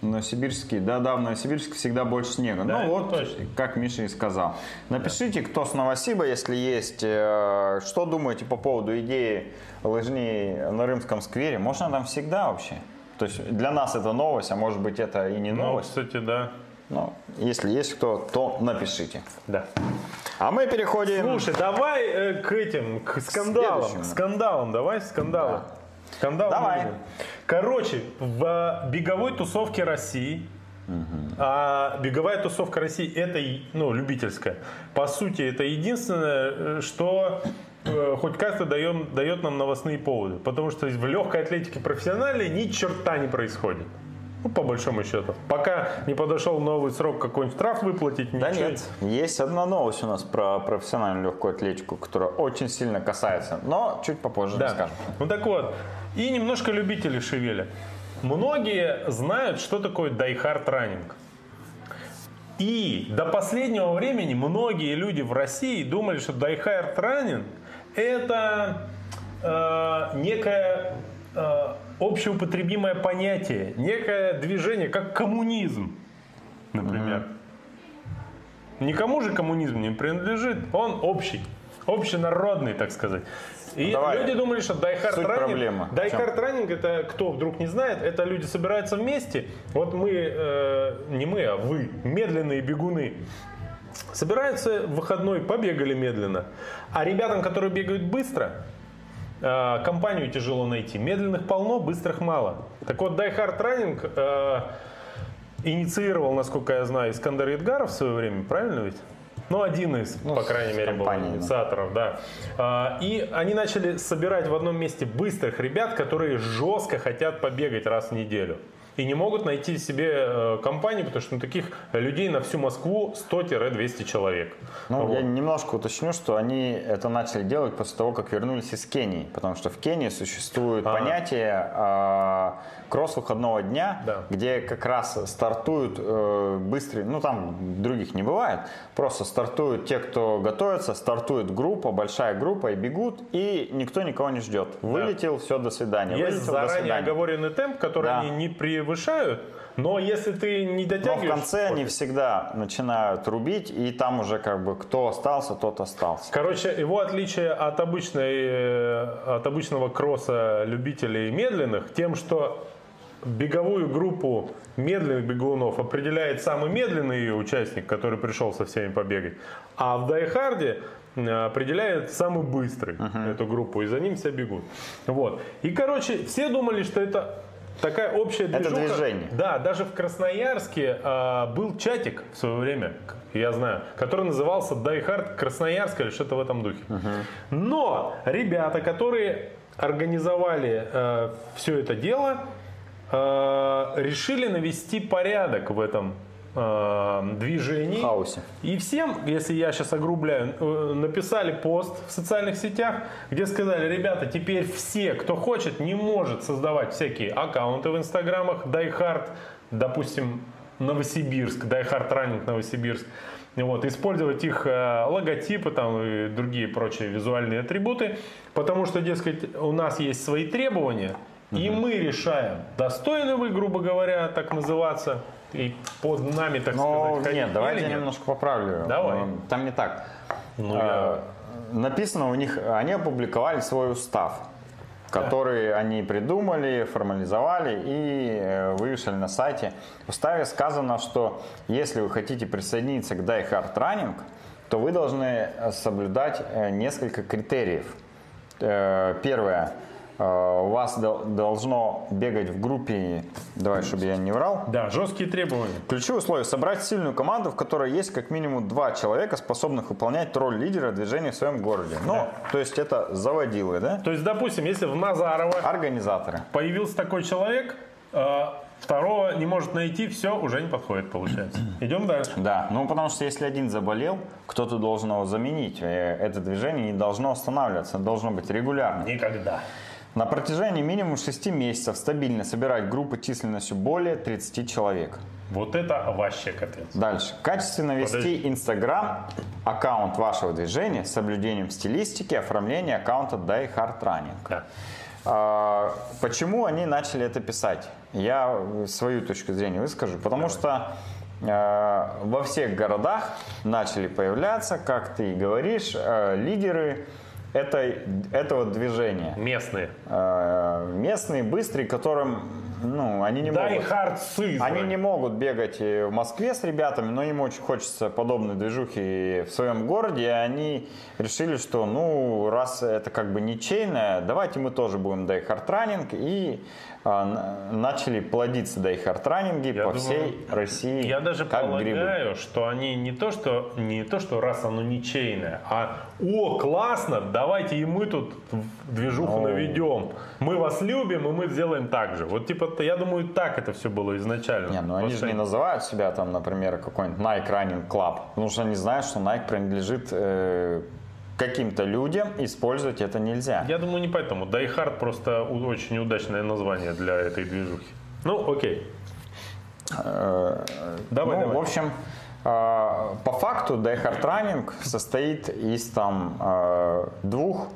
Новосибирский, да-да, в Новосибирске всегда больше снега. Да, ну вот, точно. как Миша и сказал. Напишите, кто с Новосиба, если есть, э, что думаете по поводу идеи лыжни на Рымском сквере. Может, она там всегда вообще? То есть для нас это новость, а может быть это и не Ну, новость. кстати, да. Но если есть кто, то напишите. Да. А мы переходим... Слушай, давай э, к этим, к скандалам. К скандалам, давай скандалы. Скандал Давай. Короче, в э, беговой тусовке России, а беговая тусовка России это ну, любительская. По сути, это единственное, э, что э, хоть как-то дает, дает нам новостные поводы. Потому что в легкой атлетике профессиональной ни черта не происходит. Ну, по большому счету. Пока не подошел новый срок какой-нибудь штраф выплатить, Да ничего. нет, есть одна новость у нас про профессиональную легкую атлетику, которая очень сильно касается, но чуть попозже Да. расскажем. Ну так вот, и немножко любителей шевеля. Многие знают, что такое Die Hard Running. И до последнего времени многие люди в России думали, что Die Hard Running это э, некое э, общеупотребимое понятие, некое движение, как коммунизм, например. Никому же коммунизм не принадлежит, он общий, общенародный, так сказать. И Давай. люди думали, что Die Hard Суть Running, Die Hard Running это кто вдруг не знает, это люди собираются вместе. Вот мы, э, не мы, а вы, медленные бегуны. Собираются в выходной, побегали медленно. А ребятам, которые бегают быстро, э, компанию тяжело найти. Медленных полно, быстрых мало. Так вот, Hard Running э, инициировал, насколько я знаю, Искандер Ядгаров в свое время, правильно ведь? Ну, один из, по с крайней мере, был компанией, да. инициаторов, да. А, И они начали собирать в одном месте быстрых ребят, которые жестко хотят побегать раз в неделю. И не могут найти себе э, компанию, потому что ну, таких людей на всю Москву 100-200 человек. Ну, Вот. я немножко уточню, что они это начали делать после того, как вернулись из Кении, потому что в Кении существует А. понятие э, кросс выходного дня, Да. где как раз стартуют э, быстрые, ну там других не бывает, просто стартуют те, кто готовится, стартует группа, большая группа и бегут, и никто никого не ждет. Вылетел, все, до свидания. Есть Вылетел, заранее оговоренный темп, который Да. они не превышают, но если ты не Но дотягиваешь... в конце они всегда начинают рубить, и там уже как бы кто остался, тот остался. Короче, его отличие от, обычной, э, от обычного кросса любителей медленных тем, что беговую группу медленных бегунов определяет самый медленный участник, который пришел со всеми побегать, а в Die Hard 'е э, определяет самый быстрый эту группу, и за ним все бегут. Вот. И, короче, все думали, что это такая общая Это движуха. движение. Да, даже в Красноярске а, был чатик в свое время, я знаю, который назывался Die Hard Красноярск или что-то в этом духе. Но ребята, которые организовали все это дело, э, решили навести порядок в этом э, движении. хаосе. И всем, если я сейчас огрубляю, э, написали пост в социальных сетях, где сказали, ребята, теперь все, кто хочет, не может создавать всякие аккаунты в инстаграмах, DieHard, допустим, Новосибирск, DieHard Running Новосибирск, вот, использовать их э, логотипы там, и другие прочие визуальные атрибуты, потому что, дескать, у нас есть свои требования, и мы решаем, достойны вы, грубо говоря, так называться, и под нами, так Ну, сказать, ходить нет, давайте я немножко поправлю. Давай. Э, Там не так. Ну, Э, я- Написано у них, они опубликовали свой устав, который они придумали, формализовали и э, вывешали на сайте. В уставе сказано, что если вы хотите присоединиться к Die Hard Running, то вы должны э, соблюдать э, несколько критериев. Первое. Э, У вас дол- должно бегать в группе, давай, чтобы я не врал, Да, жесткие требования. Ключевое условие – собрать сильную команду, в которой есть как минимум два человека, способных выполнять роль лидера движения в своем городе. Ну, то есть это заводилы, да? То есть, допустим, если в Назарово Организаторы. появился такой человек, э, второго не может найти, все, уже не подходит, получается. *clears throat* Идем дальше. Да, ну потому что если один заболел, кто-то должен его заменить. Э, Это движение не должно останавливаться, должно быть регулярно. Никогда. На протяжении минимум 6 месяцев стабильно собирать группы численностью более 30 человек. Вот это вообще капец. Дальше. Качественно вести. Инстаграм, аккаунт вашего движения с соблюдением стилистики, оформления аккаунта Die Hard Running. Да. А, Почему они начали это писать? Я свою точку зрения выскажу. Потому что э, во всех городах начали появляться, как ты и говоришь, э, лидеры этой, этого движения. Местные. Э, Местные, быстрые, которым ну, они не Дай могут. Они не могут бегать в Москве с ребятами, но им очень хочется подобной движухи в своем городе, и они решили, что ну раз это как бы ничейное, давайте мы тоже будем Die Hard Running, и начали плодиться Die Hard Running Я по думаю, всей России, Я даже как полагаю, грибы. что они не то, что не то, что раз оно ничейное, а о, классно, давайте и мы тут движуху О. наведем. Мы вас любим, и мы сделаем так же. Вот типа я думаю, так это все было изначально. Не, ну они же не называют себя там, например, какой-нибудь Nike Running Club, потому что они знают, что Nike принадлежит э, каким-то людям, использовать это нельзя. Я думаю, не поэтому. Die Hard просто очень удачное название для этой движухи. Ну, окей. Э, давай, ну, давай. В общем, э, по факту Die Hard Running состоит из там э, двух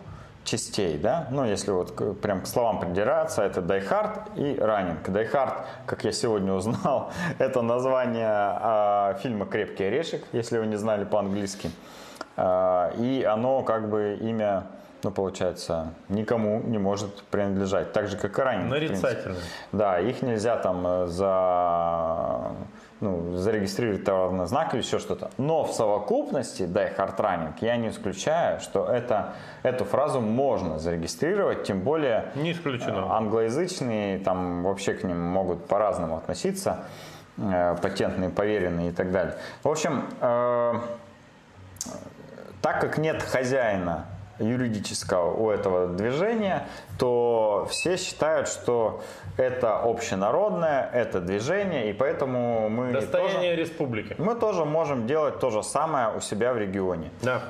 частей, да, ну, если вот прям к словам придираться, это Die Hard и Running. Die Hard, как я сегодня узнал, *laughs* это название э, фильма «Крепкий орешек», если вы не знали по-английски. Э, и оно как бы имя ну, получается, никому не может принадлежать. Так же, как и ранее. Нарицательно. Да, их нельзя там э, за, ну, зарегистрировать товарный знак или еще что-то. Но в совокупности, да, и хардранинг, я не исключаю, что это, эту фразу можно зарегистрировать, тем более не исключено. Э, англоязычные там вообще к ним могут по-разному относиться, э, патентные, поверенные и так далее. В общем, так как нет хозяина юридического у этого движения, то все считают, что это общенародное, это движение, и поэтому мы Достояние тоже, республики. Мы тоже можем делать то же самое у себя в регионе. Да.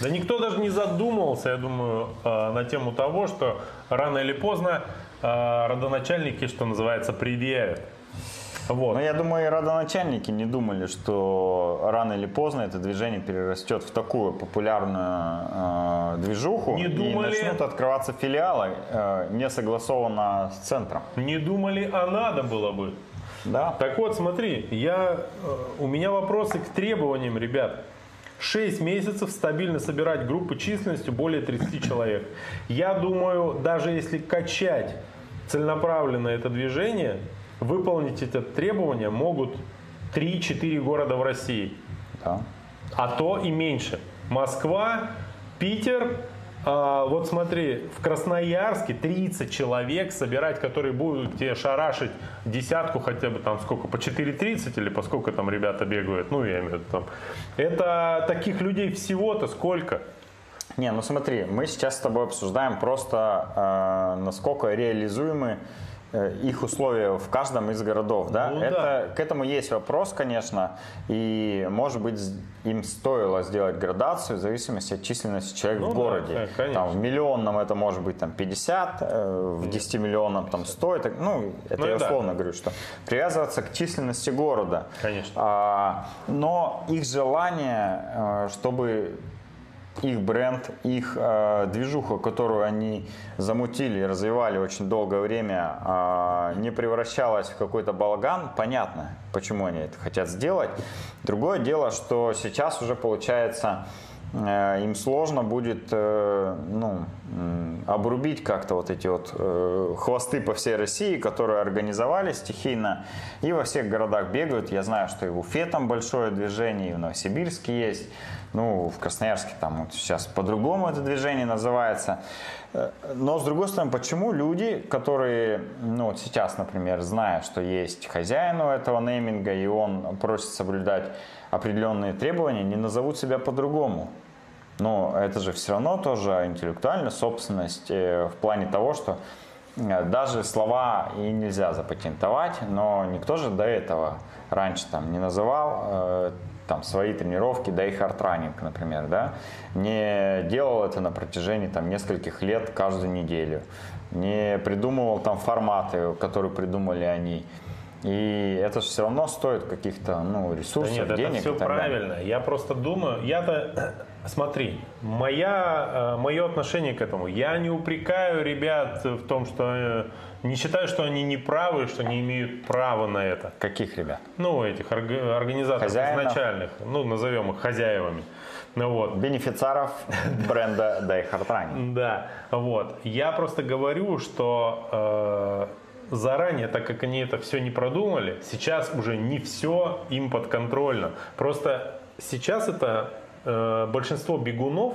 Да никто даже не задумывался, я думаю, э, на тему того, что рано или поздно э, родоначальники, что называется, предъявят. Вот. Но я думаю, и родоначальники не думали, что рано или поздно это движение перерастет в такую популярную э, движуху не думали... и начнут открываться филиалы, э, не согласованно с центром. Не думали, а надо было бы. Да. Так вот, смотри, я, э, у меня вопросы к требованиям, ребят. 6 месяцев стабильно собирать группы численностью более 30 человек. Я думаю, даже если качать целенаправленно это движение, выполнить это требование могут 3-4 города в России. Да. А то и меньше. Москва, Питер, а, вот смотри, в Красноярске 30 человек собирать, которые будут тебе шарашить десятку хотя бы там сколько, по 4.30 или по сколько там ребята бегают, ну я имею в виду там. Это таких людей всего-то сколько? Не, ну смотри, мы сейчас с тобой обсуждаем просто, э, насколько реализуемы их условия в каждом из городов, да? Ну, Это, да. К этому есть вопрос, конечно, и, может быть, им стоило сделать градацию в зависимости от численности человек ну, в городе. Да, там, в миллионном это может быть там, 50, э, в 10 миллионном там 100, это, ну, это ну, я условно да. говорю, что привязываться к численности города. Конечно. А, но их желание, э, чтобы их бренд, их э, движуха, которую они замутили и развивали очень долгое время, э, не превращалась в какой-то балаган, понятно, почему они это хотят сделать. Другое дело, что сейчас уже получается э, им сложно будет э, ну, обрубить как-то вот эти вот э, хвосты по всей России, которые организовали стихийно и во всех городах бегают. Я знаю, что и в Уфе там большое движение, и в Новосибирске есть. Ну, в Красноярске там вот сейчас по-другому это движение называется. Э, но, с другой стороны, почему люди, которые, ну, вот сейчас, например, знают, что есть хозяин у этого нейминга, и он просит соблюдать определенные требования, не назовут себя по-другому? Но это же все равно тоже интеллектуальная собственность э, в плане того, что э, даже слова и нельзя запатентовать, но никто же до этого раньше там не называл там, свои тренировки, да и хардранинг, например, да, не делал это на протяжении там, нескольких лет каждую неделю, не придумывал там форматы, которые придумали они. И это же все равно стоит каких-то ну, ресурсов, да нет, денег. Это все правильно. Далее. Я просто думаю, я-то, смотри, моя, э, мое отношение к этому, я не упрекаю ребят в том, что э, не считаю, что они не правы, что не имеют права на это. Каких ребят? Ну, этих организаторов Хозяинов? изначальных, ну, назовем их хозяевами. Ну, вот. Бенефициаров *laughs* бренда Die Running. Да, вот. Я просто говорю, что э, заранее, так как они это все не продумали, сейчас уже не все им подконтрольно. Просто сейчас это э, большинство бегунов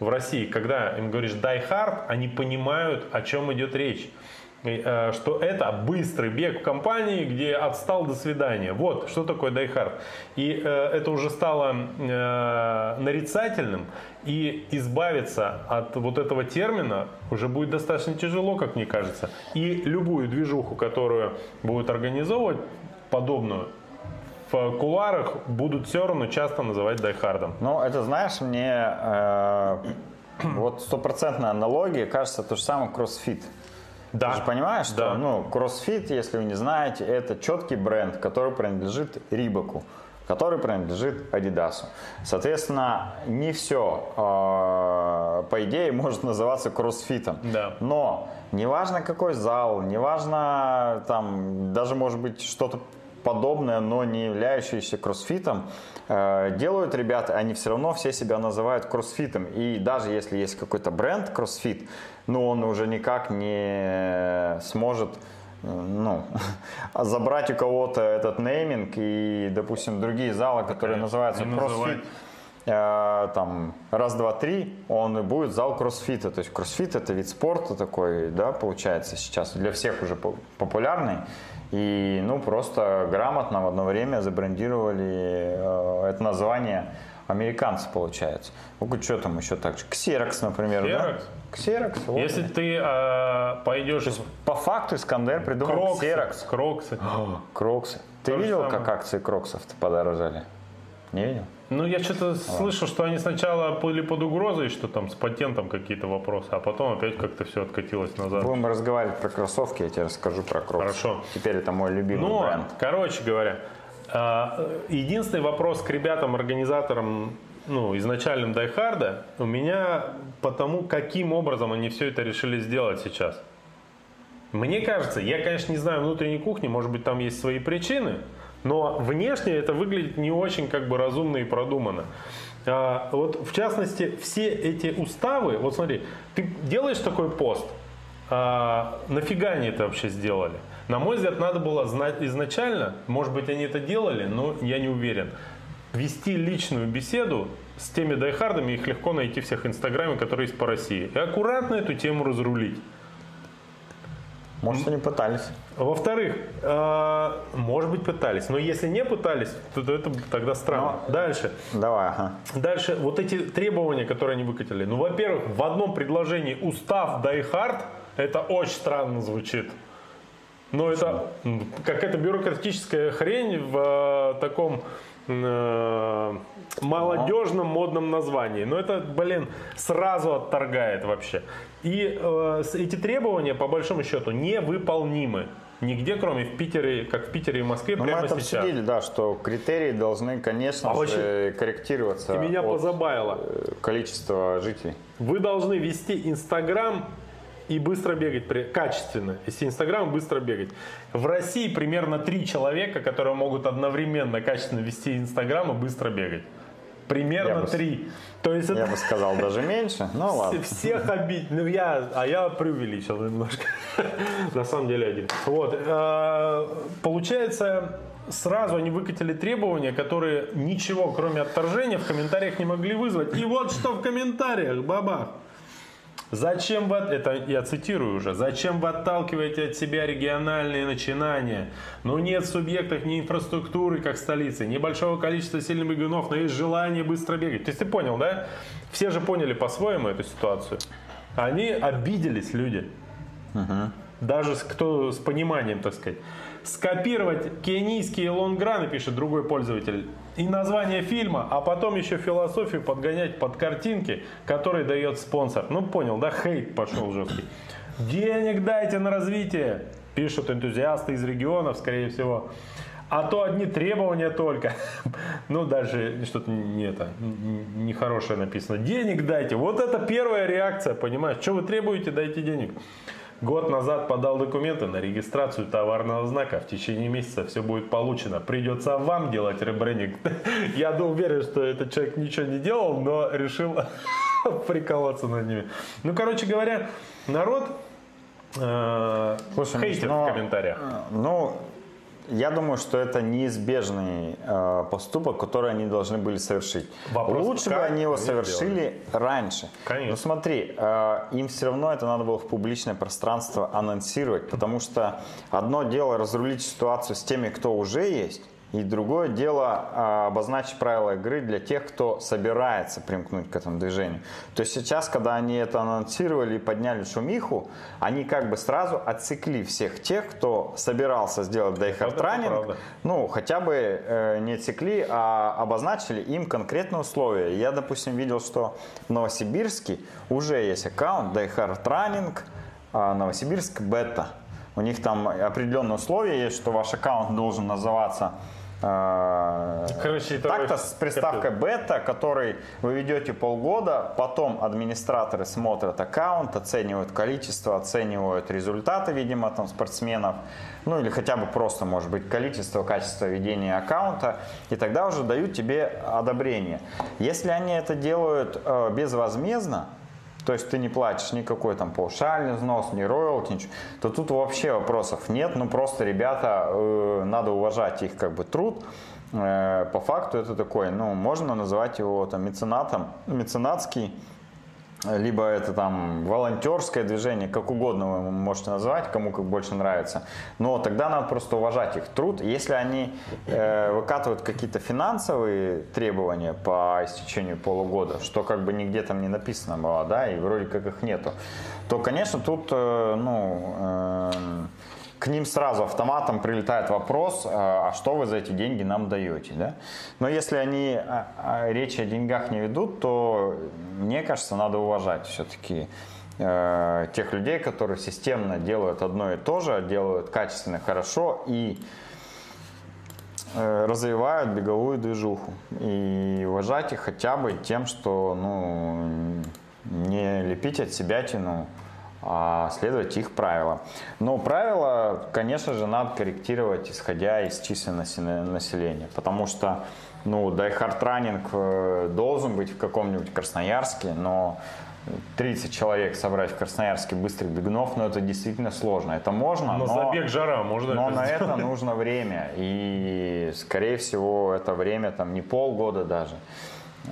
в России, когда им говоришь die hard, они понимают, о чем идет речь. э, что это быстрый бег в компании, где отстал до свидания. Вот что такое Hard. И э, это уже стало э, нарицательным, и избавиться от вот этого термина уже будет достаточно тяжело, как мне кажется. И любую движуху, которую будут организовывать, подобную, в куларах будут все равно часто называть дайхардом. Ну, это, знаешь, мне э, вот стопроцентная аналогия, кажется, то же самое кроссфит. Да. Ты же понимаешь, что Да. ну, кроссфит, если вы не знаете, это четкий бренд, который принадлежит Рибаку, который принадлежит Адидасу. Соответственно, не все, по идее, может называться кроссфитом. Да. Но неважно какой зал, неважно там, даже может быть что-то подобное, но не являющееся кроссфитом, э, делают ребята, они все равно все себя называют кроссфитом. И даже если есть какой-то бренд кроссфит, ну он уже никак не сможет э, ну, *laughs* забрать у кого-то этот нейминг и, допустим, другие залы, которые называются кроссфит, называть. Э, там раз, два, три, он и будет зал кроссфита. То есть кроссфит это вид спорта такой, да, получается сейчас для всех уже по- популярный. И ну просто грамотно в одно время забрендировали э, это название американцы, получается. Ну, что там еще так же? Ксерокс, например, Xerox? да? Ксерокс. вот. Если ты э, пойдешь в По факту Искандер придумал Кроксы, Ксерокс. Кроксы. Кроксы. *gasps* Ты То видел, как акции Кроксов-то подорожали? Не видел? Ну, я что-то слышу, что они сначала были под угрозой, что там с патентом какие-то вопросы, а потом опять как-то все откатилось назад. Будем разговаривать про кроссовки, я тебе расскажу про Кроксы. Хорошо. Теперь это мой любимый Но, бренд. короче говоря, а, единственный вопрос к ребятам, организаторам, ну, изначальным Дайхарда, у меня по тому, каким образом они все это решили сделать сейчас. Мне кажется, я, конечно, не знаю внутренней кухни, может быть, там есть свои причины, но внешне это выглядит не очень как бы разумно и продуманно. А, вот в частности, все эти уставы, вот смотри, ты делаешь такой пост, а, нафига они это вообще сделали? На мой взгляд, надо было знать изначально, может быть, они это делали, но я не уверен, вести личную беседу с теми дайхардами, их легко найти всех в Инстаграме, которые есть по России, и аккуратно эту тему разрулить. Может, они пытались. Во-вторых, э, может быть пытались, но если не пытались, то, то это тогда странно. Дальше. Давай, ага. Дальше, вот эти требования, которые они выкатили. Ну, во-первых, в одном предложении устав Die Hard, это очень странно звучит. Но это какая-то бюрократическая хрень в э, таком э, молодежном модном названии. Но это, блин, сразу отторгает вообще. И э, эти требования, по большому счету, невыполнимы. Нигде, кроме в Питере, как в Питере и Москве, Ну, мы прямо это сейчас. обсудили, да, что критерии должны, конечно А же, корректироваться И меня от позабавило. э, количества жителей. Вы должны вести Инстаграм и быстро бегать, при- качественно. Вести Инстаграм и быстро бегать. В России примерно три человека, которые могут одновременно качественно вести Инстаграм и быстро бегать. Я Примерно бы с- три. То есть Я это бы сказал, даже меньше. Ну *laughs* ладно. всех обид. Ну я, а я преувеличил немножко. *laughs* На самом деле один. Вот. э, Получается, сразу они выкатили требования, которые ничего, кроме отторжения, в комментариях не могли вызвать. И вот что в комментариях, бабах. Зачем вы, это я цитирую уже, зачем вы отталкиваете от себя региональные начинания? Ну нет в субъектах ни инфраструктуры, как в столице, ни большого количества сильных бегунов, но есть желание быстро бегать. То есть ты понял, да? Все же поняли по-своему эту ситуацию. Они обиделись, люди. Даже с, кто с пониманием, так сказать. Скопировать кенийские лонграны, пишет другой пользователь, и название фильма, а потом еще философию подгонять под картинки, которые дает спонсор. Ну, понял, да? Хейт пошел жесткий. Денег дайте на развитие, пишут энтузиасты из регионов, скорее всего. А то одни требования только. *laughs* Ну, дальше что-то не это, нехорошее написано. Денег дайте. Вот это первая реакция, понимаешь? Что вы требуете, дайте денег. Год назад подал документы на регистрацию товарного знака. В течение месяца все будет получено. Придется вам делать ребрендинг. *laughs* Я уверен, что этот человек ничего не делал, но решил *laughs* прикалываться над ними. Ну, короче говоря, народ э, Слушай, хейтит но, в комментариях. Ну, я думаю, что это неизбежный э, поступок, который они должны были совершить. Вопрос, Лучше бы они его совершили раньше. Конечно. Но смотри, э, им все равно это надо было в публичное пространство анонсировать, потому что одно дело разрулить ситуацию с теми, кто уже есть, и другое дело а, обозначить правила игры для тех, кто собирается примкнуть к этому движению. То есть сейчас, когда они это анонсировали и подняли шумиху, они как бы сразу отсекли всех тех, кто собирался сделать Running. правда. Ну, хотя бы э, не отсекли, а обозначили им конкретные условия. Я, допустим, видел, что в Новосибирске уже есть аккаунт Hard Running, а, Новосибирск Бета. У них там определенные условия есть, что ваш аккаунт должен называться Короче, это так-то с приставкой бета, который вы ведете полгода, потом администраторы смотрят аккаунт, оценивают количество, оценивают результаты, видимо, там спортсменов, ну или хотя бы просто, может быть, количество, качество ведения аккаунта, и тогда уже дают тебе одобрение. Если они это делают э, безвозмездно, то есть ты не платишь никакой там паушальный взнос, ни роялти, ничего, то тут вообще вопросов нет. Ну просто ребята, э, надо уважать их как бы труд. Э, по факту это такой, ну можно называть его там меценатом, меценатский, либо это там волонтерское движение, как угодно вы можете назвать, кому как больше нравится. Но тогда надо просто уважать их труд. Если они э, выкатывают какие-то финансовые требования по истечению полугода, что как бы нигде там не написано было, да, и вроде как их нету, то, конечно, тут, э, ну, э, к ним сразу автоматом прилетает вопрос, а а что вы за эти деньги нам даете, да? Но если они а, а, речи о деньгах не ведут, то мне кажется, надо уважать все-таки э, тех людей, которые системно делают одно и то же, делают качественно, хорошо и э, развивают беговую движуху. И уважать их хотя бы тем, что ну, не лепить от себя тяну, следовать их правилам. Но правила, конечно же, надо корректировать, исходя из численности на- населения. Потому что ну, Hard Running э, должен быть в каком-нибудь Красноярске, но 30 человек собрать в Красноярске быстрых бегунов, ну это действительно сложно. Это можно, Но но, забег жара, можно но это на сделать? это нужно время. И, скорее всего, это время там не полгода даже.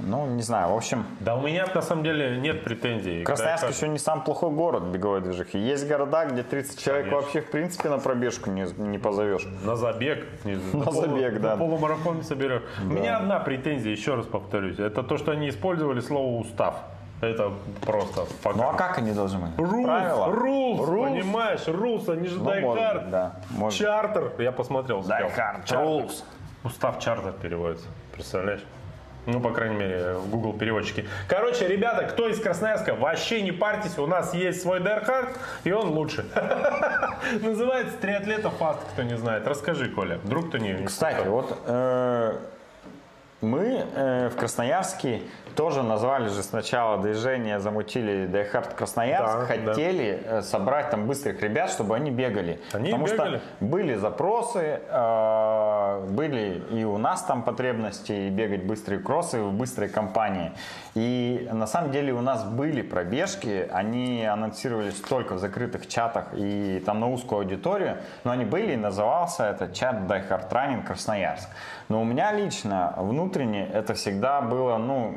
Ну, не знаю, в общем, Да у меня на самом деле нет претензий. Красноярск Да, еще не самый плохой город беговой движухи. Есть города, где 30 человек Конечно. вообще в принципе на пробежку не, не позовешь. На забег. Не- *laughs* На забег, да. На полумарафон не соберешь. У меня одна претензия, еще раз повторюсь. Это то, что они использовали слово «устав». Это просто факт. Ну а как они должны быть? Rules, Правила? rules, Rules? понимаешь, rules, они же Ну, быть, да, может. Charter, я посмотрел. Charter. rules. Устав charter переводится, представляешь? Ну, по крайней мере, в Google переводчике. Короче, ребята, кто из Красноярска, вообще не парьтесь, у нас есть свой Die Hard, и он лучше. *laughs* Называется «Триатлета Fast», кто не знает. Расскажи, Коля, вдруг кто не... Кстати, вот э, мы э, в Красноярске тоже назвали же сначала движение, замутили Die Hard Красноярск, Да, хотели э, собрать там быстрых ребят, чтобы они бегали. Они Потому бегали. что были запросы, э, были и у нас там потребности бегать быстрые кроссы в быстрой компании. И на самом деле у нас были пробежки, они анонсировались только в закрытых чатах и там на узкую аудиторию, но они были и назывался этот чат Die Hard Running Красноярск. Но у меня лично внутренне это всегда было, ну,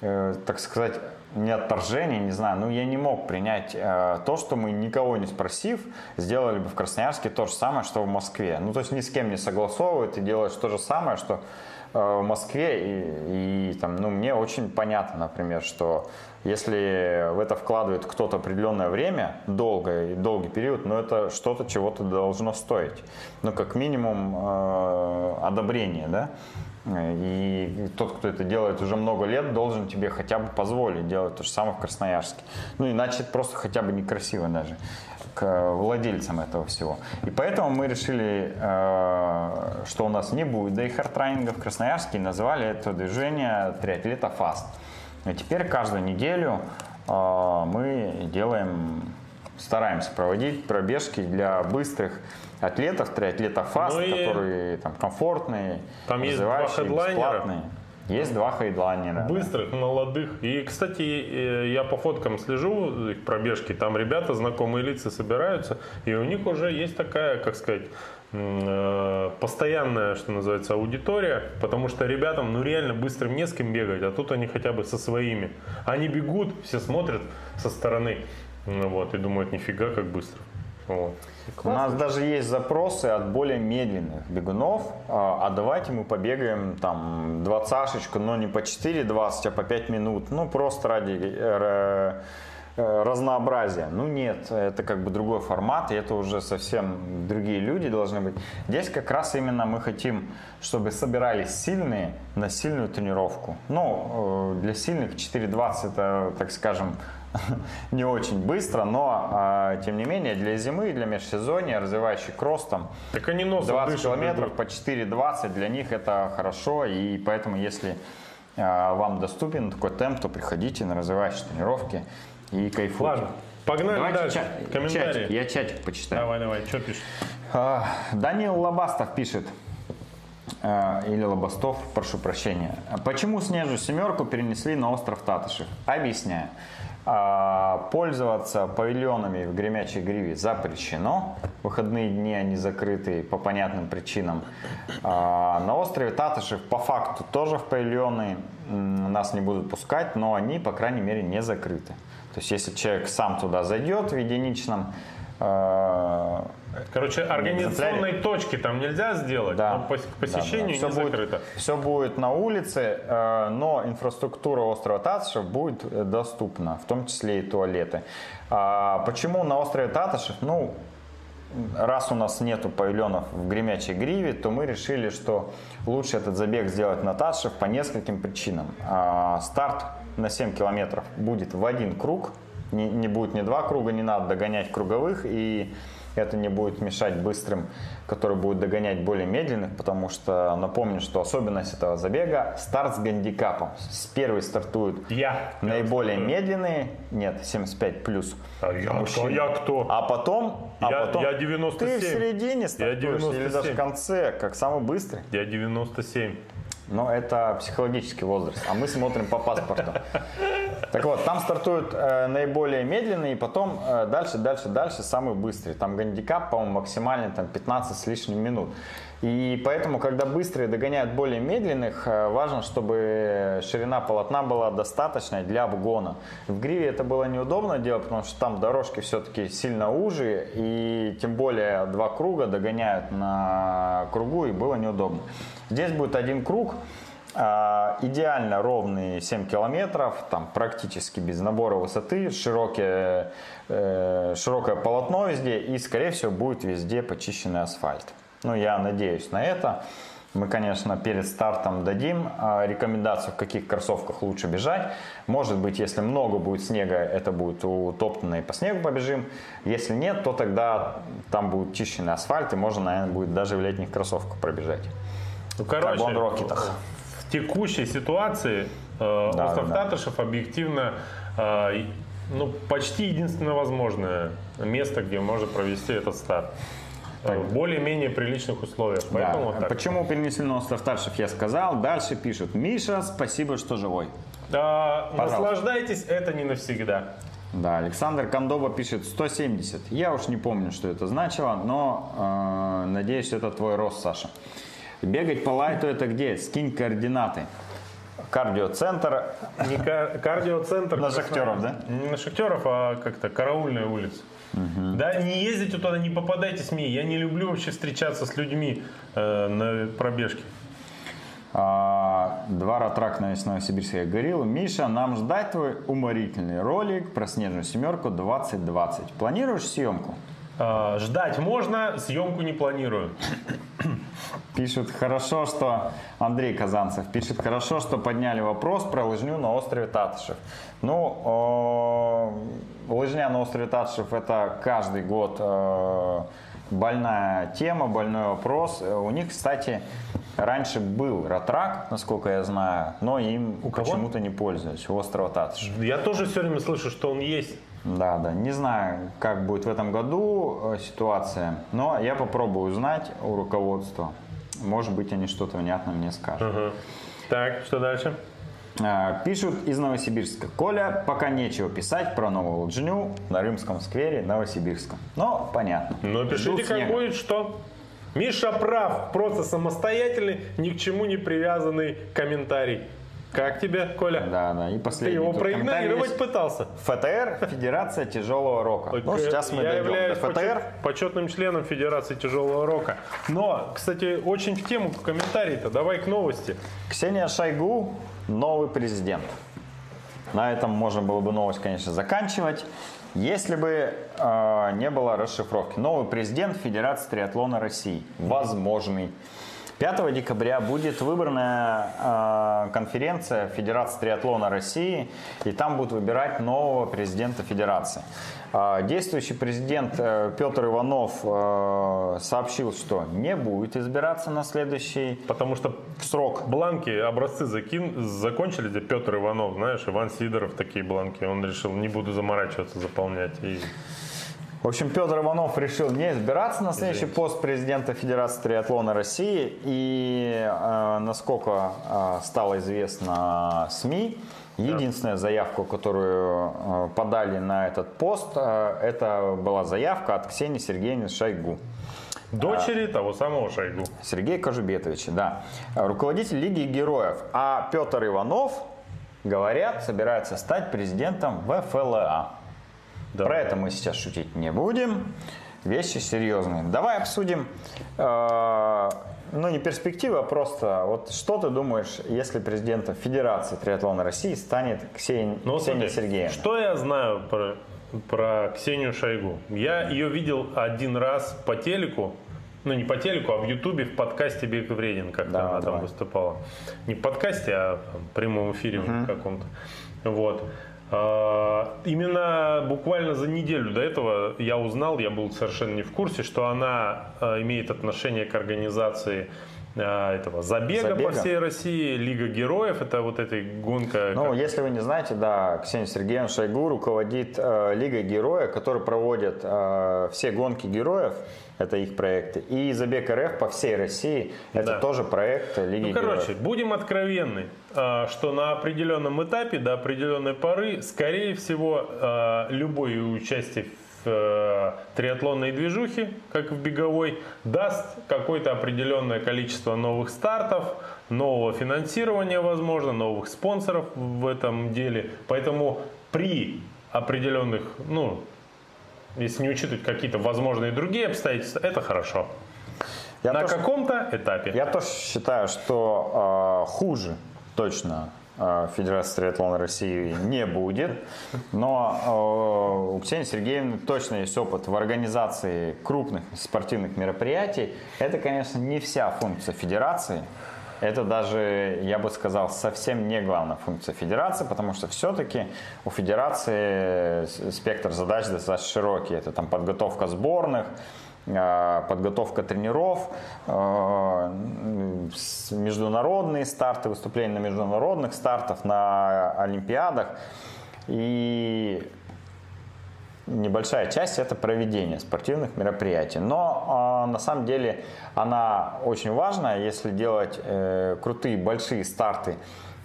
э, так сказать, не отторжение, не знаю, ну я не мог принять э, то, что мы никого не спросив, сделали бы в Красноярске то же самое, что в Москве. Ну то есть ни с кем не согласовывают и делаешь то же самое, что э, в Москве и, и там, ну мне очень понятно, например, что если в это вкладывает кто-то определенное время, долгое и долгий период, но это что-то чего-то должно стоить. Ну, как минимум, э, одобрение, да? И тот, кто это делает уже много лет, должен тебе хотя бы позволить делать то же самое в Красноярске. Ну, иначе это просто хотя бы некрасиво даже к владельцам этого всего. И поэтому мы решили, э, что у нас не будет дейхард-тренинга в Красноярске, и назвали это движение триатлета фаст. И теперь каждую неделю э, мы делаем, стараемся проводить пробежки для быстрых атлетов, триатлетов фаст, Ну которые там комфортные, Там есть два хедлайнера. бесплатные. Есть два хейдлайнера. Быстрых, молодых. И, кстати, э, я по фоткам слежу, их пробежки, там ребята, знакомые лица собираются, и у них уже есть такая, как сказать, э, постоянная, что называется, аудитория, потому что ребятам, ну реально быстрым не с кем бегать, а тут они хотя бы со своими. Они бегут, все смотрят со стороны, ну вот, и думают, нифига, как быстро. Вот. У нас даже есть запросы от более медленных бегунов, а а давайте мы побегаем там двадцашечку, но не по 4.20, а по 5 минут, ну просто ради э, э, разнообразия. Ну нет, это как бы другой формат, и это уже совсем другие люди должны быть. Здесь как раз именно мы хотим, чтобы собирались сильные на сильную тренировку. Ну, э, для сильных 4.20 это, так скажем, *laughs* не очень быстро, но а, тем не менее для зимы и для межсезонья развивающий кросс там Так они носом 20 дышат, километров по 4.20 для них это хорошо и поэтому если а, вам доступен такой темп, то приходите на развивающие тренировки и кайфуйте. Ладно, погнали Давайте дальше. чат- Комментарии. чатик, я чатик почитаю. Давай, давай, что пишешь? А, Данил Лобастов пишет, или Лобастов, прошу прощения. Почему снежную семерку перенесли на остров Татышев? Объясняю. А, Пользоваться павильонами в Гремячей Гриве запрещено. Выходные дни они закрыты по понятным причинам. А, На острове Татышев по факту тоже в павильоны нас не будут пускать, но они, по крайней мере, не закрыты. То есть, если человек сам туда зайдет в единичном э, Короче, организационной точки там нельзя сделать, да. но к посещению Все не будет, закрыто. Все будет на улице, э, но инфраструктура острова Татышев будет э, доступна, в том числе и туалеты. А Почему на острове Татышев? Ну, раз у нас нету павильонов в Гремячей Гриве, то мы решили, что лучше этот забег сделать на Татышев по нескольким причинам. А, Старт на 7 километров будет в один круг, не, не будет ни два круга, не надо догонять круговых, и это не будет мешать быстрым, которые будут догонять более медленных, потому что напомню, что особенность этого забега – старт с гандикапом. С первой стартуют Я. наиболее медленные, нет, 75 плюс. А я кто? Я кто? А потом, а Я- потом я 97. ты в середине стартуешь, или 97. даже в конце, как самый быстрый. Я 97. Но это психологический возраст, а мы смотрим по паспорту. *laughs* Так вот, там стартуют э, наиболее медленные, и потом э, дальше, дальше, дальше самый быстрый. Там гандикап, по-моему, максимальный там 15 с лишним минут. И поэтому, когда быстрые догоняют более медленных, э, важно, чтобы ширина полотна была достаточной для обгона. В гриве это было неудобно делать, потому что там дорожки все-таки сильно уже, и тем более два круга догоняют на кругу, и было неудобно. Здесь будет один круг, идеально ровные 7 километров, там практически без набора высоты, широкие, э, широкое полотно везде и, скорее всего, будет везде почищенный асфальт. Ну, я надеюсь на это. Мы, конечно, перед стартом дадим а, рекомендацию, в каких кроссовках лучше бежать. Может быть, если много будет снега, это будет утоптано и по снегу побежим. Если нет, то тогда там будет чищенный асфальт, и можно, наверное, будет даже в летних кроссовках пробежать. Ну, короче, Рокетах. Текущей ситуации э, Да, остров да. Татышев объективно э, ну, почти единственное возможное место, где можно провести этот старт. Э, В более-менее приличных условиях. Поэтому Да. вот так. Почему перенесли на остров Таршев, я сказал. Дальше пишут. Миша, спасибо, что живой. А, Пожалуйста. наслаждайтесь, это не навсегда. Да, Александр Кондоба пишет 170. Я уж не помню, что это значило, но э, надеюсь, это твой рост, Саша. Бегать по лайту это где? Скинь координаты. Кардиоцентр. Не ка- кардиоцентр. На. Шахтеров, да? Не на Шахтеров, а как-то Караульная улица. Да, не ездите туда, не попадайтесь мне. Я не люблю вообще встречаться с людьми э, на пробежке. А, Два ратрак на Новосибирской гориллы. Миша, нам ждать твой уморительный ролик про снежную семерку 2020. Планируешь съемку? А, ждать можно, съемку не планирую. Пишут хорошо, что Андрей Казанцев пишет хорошо, что подняли вопрос про лыжню на острове Татышев. Ну, э, лыжня на острове Татышев это каждый год э, больная тема, больной вопрос. Э, У них, кстати, раньше был ратрак, насколько я знаю, но им почему-то не пользуются. У острова Татышев. Я тоже все время слышу, что он есть. Да, да. Не знаю, как будет в этом году э, ситуация, но я попробую узнать у руководства. Может быть, они что-то внятно мне скажут. Так, что дальше? А, Пишут из Новосибирска. Коля, пока нечего писать про новую лыжню на Рымском сквере Новосибирска. Но понятно. Ну, пишите, как будет, что. Миша прав, просто самостоятельный, ни к чему не привязанный комментарий. Как тебе, Коля? Да, да. И Ты последний его тут комментарий проигнорировать пытался. ФТР, Федерация тяжелого рока. Ну, сейчас мы Я дойдем являюсь до ФТР. почет- почетным членом Федерации тяжелого рока. Но, кстати, очень в тему комментарий-то. Давай к новости. Ксения Шойгу новый президент. На этом можно было бы новость, конечно, заканчивать. Если бы э, не было расшифровки. Новый президент Федерации триатлона России. Возможный. 5 декабря будет выборная э, конференция Федерации триатлона России, и там будут выбирать нового президента Федерации. Э, действующий президент э, Петр Иванов э, сообщил, что не будет избираться на следующий Потому что срок. бланки, образцы закин... закончились, где Петр Иванов, знаешь, Иван Сидоров такие бланки. Он решил, не буду заморачиваться, заполнять. И В общем, Петр Иванов решил не избираться на следующий пост президента Федерации триатлона России. И, э, насколько э, стало известно СМИ, единственная заявка, которую э, подали на этот пост, э, это была заявка от Ксении Сергеевны Шойгу. дочери того самого Шойгу. Сергей Кожубетович, да. Руководитель Лиги Героев. А Петр Иванов, говорят, собирается стать президентом ВФЛА. Да. Про это мы сейчас шутить не будем. Вещи серьезные. Давай обсудим, э, ну не перспективы, а просто вот что ты думаешь, если президентом Федерации триатлона России станет Ксения, Ну, Ксения смотри, Сергеевна? Что я знаю про, про Ксению Шойгу? Я ее видел один раз по телеку, ну не по телеку, а в Ютубе в подкасте «Бег вреден», как Да, она там давай. выступала. Не в подкасте, а в прямом эфире в каком-то. Вот. А, Именно буквально за неделю до этого я узнал, я был совершенно не в курсе, что она а, имеет отношение к организации а, этого забега, по Забега? всей России, Лига героев, это вот эта гонка. Ну, как- если вы не знаете, да, Ксения Сергеевна Шойгу руководит э, Лигой Героя, который проводит э, все гонки героев, это их проекты, и Забег РФ по всей России, это Да. тоже проект Лиги Ну, короче, Героев. будем откровенны, что на определенном этапе, до определенной поры, скорее всего, а, любое участие в э, триатлонной движухе, как в беговой, даст какое-то определенное количество новых стартов, нового финансирования, возможно, новых спонсоров в этом деле. Поэтому при определенных, ну, если не учитывать какие-то возможные другие обстоятельства, это хорошо. Я на каком-то этапе. Я тоже считаю, что э, хуже точно э, Федерация триатлона России не будет. Но э, у Ксении Сергеевны точно есть опыт в организации крупных спортивных мероприятий. Это, конечно, не вся функция Федерации. Это даже, я бы сказал, совсем не главная функция Федерации, потому что все-таки у Федерации спектр задач достаточно широкий. Это там подготовка сборных, подготовка тренеров, э, международные старты, выступления на международных стартах, на Олимпиадах. И небольшая часть это проведение спортивных мероприятий. Но э, на самом деле она очень важна, если делать э, крутые большие старты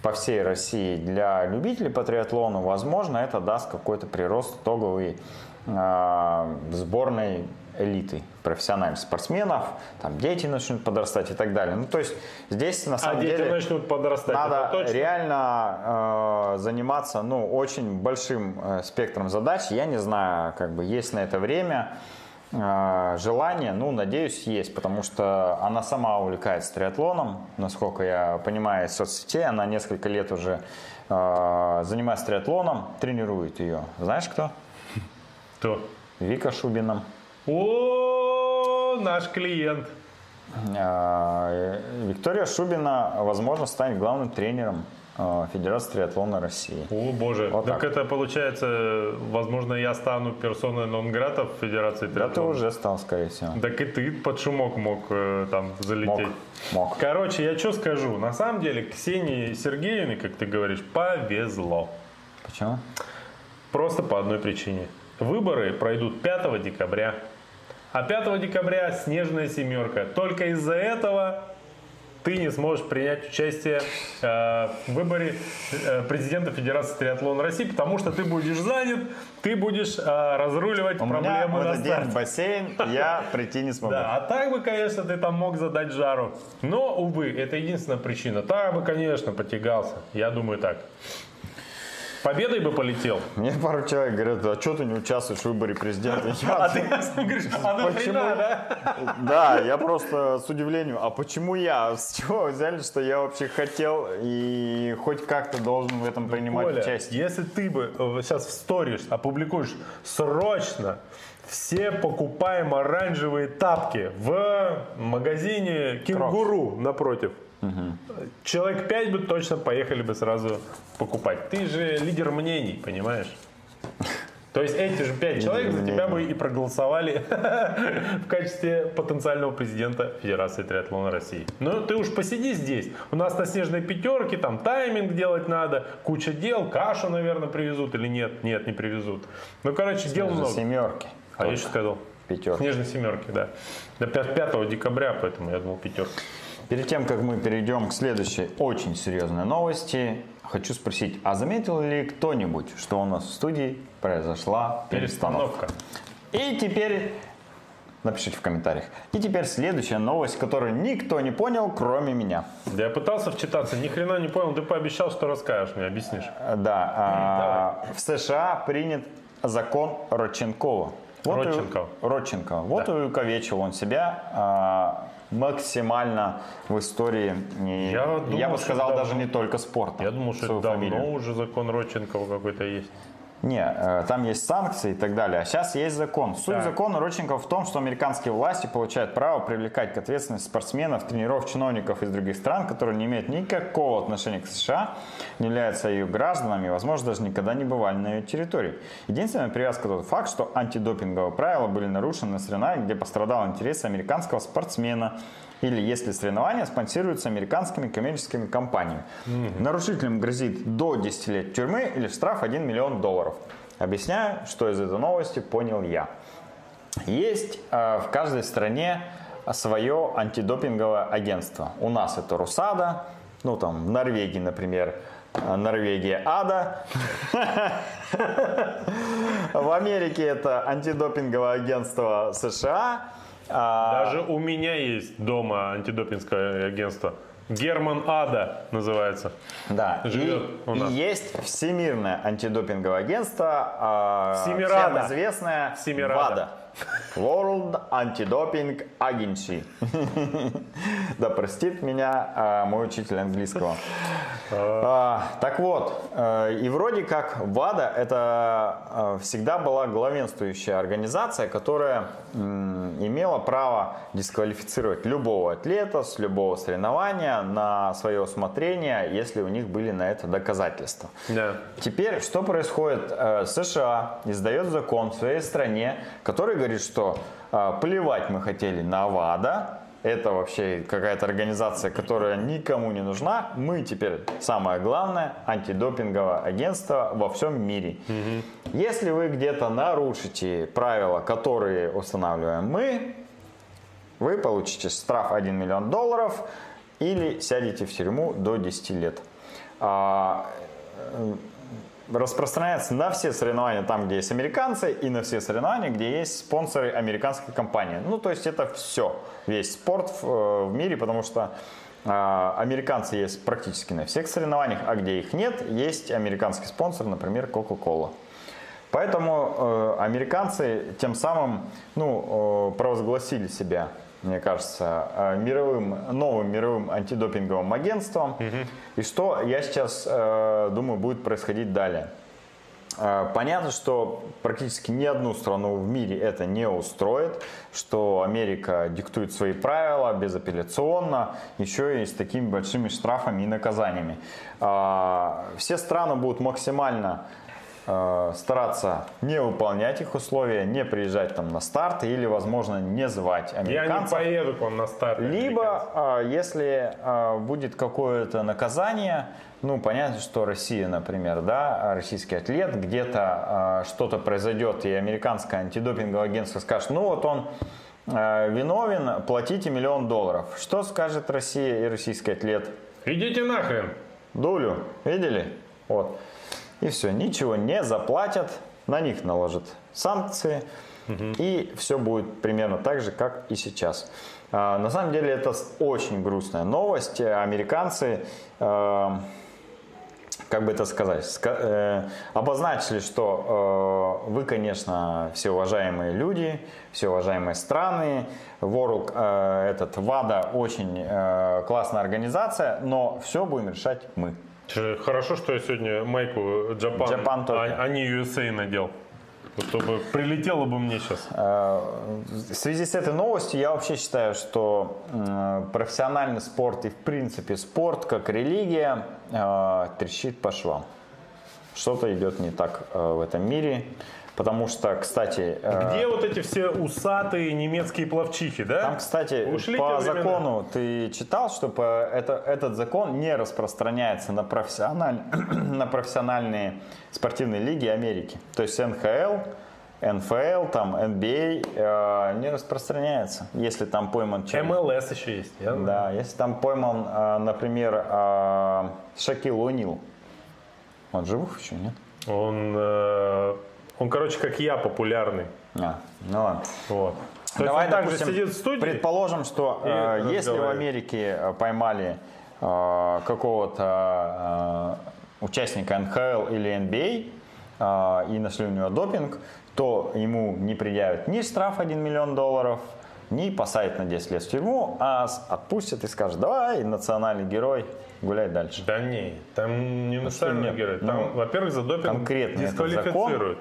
по всей России для любителей по триатлону, возможно, это даст какой-то прирост итоговый э, сборной элиты профессиональных спортсменов, там дети начнут подрастать и так далее. Ну, то есть здесь на А самом дети деле начнут подрастать. надо реально э, заниматься ну, очень большим э, спектром задач. Я не знаю, как бы есть на это время, э, желание, ну, надеюсь, есть, потому что она сама увлекается триатлоном, насколько я понимаю из соцсетей, она несколько лет уже э, занимается триатлоном, тренирует ее. Знаешь кто? Кто? Вика Шубина. О, наш клиент. Э, Виктория Шубина, возможно, станет главным тренером э, Федерации триатлона России. О, боже. Вот так, так. это получается, возможно, я стану персоной нон-грата в Федерации Да ты триатлона. уже стал, скорее всего. Так и ты под шумок мог э, там Мог. залететь. Мог. Короче, я что скажу? На самом деле, Ксении Сергеевне, как ты говоришь, повезло. Почему? Просто по одной причине. Выборы пройдут 5 декабря. А 5 декабря снежная семерка. Только из-за этого ты не сможешь принять участие э, в выборе э, президента Федерации триатлона России, потому что ты будешь занят, ты будешь э, разруливать У меня проблемы в на этот день старте. бассейн, я *laughs* прийти не смогу. Да, а так бы, конечно, ты там мог задать жару. Но, увы, это единственная причина. Так бы, конечно, потягался. Я думаю так. Победой бы полетел. Мне пару человек говорят, а что ты не участвуешь в выборе президента? Я- *laughs* А ты говоришь, а Почему? да? Да, я просто с удивлением, а почему я? С чего вы взяли, что я вообще хотел и хоть как-то должен в этом принимать Коля, участие? если ты бы э, сейчас в сторис опубликуешь срочно все покупаем оранжевые тапки в магазине Кенгуру напротив. Человек 5 бы точно поехали бы сразу покупать. Ты же лидер мнений, понимаешь? То есть эти же пять человек за тебя бы и проголосовали *laughs* в качестве потенциального президента Федерации триатлона России. Ну ты уж посиди здесь. У нас на снежной пятерке, там тайминг делать надо, куча дел, кашу, наверное, привезут или нет? Нет, не привезут. Ну, короче, дел много. Семерки. А я еще сказал. Пятерки. Снежной семерки, да. До 5 декабря, поэтому я думал пятерка. Перед тем, как мы перейдем к следующей очень серьезной новости, хочу спросить, а заметил ли кто-нибудь, что у нас в студии произошла перестановка? Перестановка. И теперь напишите в комментариях. И теперь следующая новость, которую никто не понял, кроме меня. Да я пытался вчитаться, ни хрена не понял. Ты пообещал, что расскажешь мне, объяснишь. Да, а, в США принят закон Родченкова. Вот и- Родченкова. Родченкова. Вот и увековечил он себя а, максимально в истории. И Я я, думал, бы что сказал, давно- даже не только спорта. Я думал, что давно фамилию. уже закон Родченкова какой-то есть. Не, э, там есть санкции и так далее. А сейчас есть закон. Суть Так. закона Родченкова в том, что американские власти получают право привлекать к ответственности спортсменов, тренеров, чиновников из других стран, которые не имеют никакого отношения к США, не являются ее гражданами и, возможно, даже никогда не бывали на ее территории. Единственная привязка тот факт, что антидопинговые правила были нарушены на соревнованиях, где пострадал интерес американского спортсмена или если соревнования спонсируются американскими коммерческими компаниями. Нарушителям грозит до 10 лет тюрьмы или штраф 1 миллион долларов. Объясняю, что из этой новости понял я. Есть э, в каждой стране свое антидопинговое агентство. У нас это РУСАДА, ну там в Норвегии, например, э, Норвегия АДА. *laughs* В Америке это антидопинговое агентство США. А, Даже у меня есть дома антидопинское агентство. Герман Ада называется. Да, живет и, у нас. и есть Всемирное антидопинговое агентство, а, Всемирада. всем известное Всемирада. ВАДА. World Anti-Doping Agency. *laughs* Да простит меня а, мой учитель английского. А, Так вот, э, и вроде как ВАДА это э, всегда была главенствующая организация, которая имела право дисквалифицировать любого атлета с любого соревнования на свое усмотрение, если у них были на это доказательства. Теперь что происходит? Э, США издает закон в своей стране, который говорит, что э, плевать мы хотели на ВАДА, это вообще какая-то организация, которая никому не нужна. Мы теперь самое главное антидопинговое агентство во всем мире. Если вы где-то нарушите правила, которые устанавливаем мы, вы получите штраф 1 миллион долларов или сядете в тюрьму до 10 лет. Э, распространяется на все соревнования там, где есть американцы, и на все соревнования, где есть спонсоры американской компании. Ну, то есть это все, весь спорт в, э, в мире, потому что а, американцы есть практически на всех соревнованиях, а где их нет, есть американский спонсор, например, Coca-Cola. Поэтому э, американцы тем самым ну, э, провозгласили себя, мне кажется, э, мировым, новым мировым антидопинговым агентством. И что я сейчас э, думаю будет происходить далее. Э, Понятно, что практически ни одну страну в мире это не устроит, что Америка диктует свои правила безапелляционно, еще и с такими большими штрафами и наказаниями. Все страны будут максимально стараться не выполнять их условия, не приезжать там на старт или, возможно, не звать Я не американцев. поеду к вам на старт. Либо, а, если а, будет какое-то наказание, ну, понятно, что Россия, например, да, российский атлет, где-то что-то произойдет, и американское антидопинговое агентство скажет, ну, вот он э, виновен, платите миллион долларов. Что скажет Россия и российский атлет? Идите нахрен. Дулю, видели? Вот. И все, ничего не заплатят, на них наложат санкции, и все будет примерно так же, как и сейчас. А, на самом деле это очень грустная новость. Американцы, э, как бы это сказать, ска- э, обозначили, что э, вы, конечно, все уважаемые люди, все уважаемые страны, World, э, этот ВАДА очень э, классная организация, но все будем решать мы. Че, Хорошо, что я сегодня майку Japan, Japan а, а не USA надел. Чтобы прилетело бы мне сейчас. Э, В связи с этой новостью я вообще считаю, что профессиональный спорт и в принципе спорт как религия э, трещит по швам. Что-то идет не так э, в этом мире. Потому что, кстати, э, Где вот эти все усатые немецкие плавчихи, да? там, кстати, Ушли по времена. закону ты читал, что по- это, этот закон не распространяется на, профессиональ- *clears throat* на профессиональные спортивные лиги Америки. То есть НХЛ, НФЛ, там, NBA э, не распространяется, если там пойман человек. МЛС еще есть. я знаю. Да, если там пойман, э, например, э, Шакил О'Нил. Он живых еще, нет? Он, э, он, короче, как я, популярный. А, ну ладно. Вот. То есть он также сидит в студии. Предположим, что э, если в. Америке э, поймали э, какого-то э, участника НХЛ или NBA э, и нашли у него допинг, то ему не предъявят ни штраф 1 миллион долларов, ни посадят на 10 лет в тюрьму, а отпустят и скажут, давай, национальный герой, гуляй дальше. Да не, там не национальный герой. Там, Ну, во-первых, за допинг конкретно дисквалифицируют.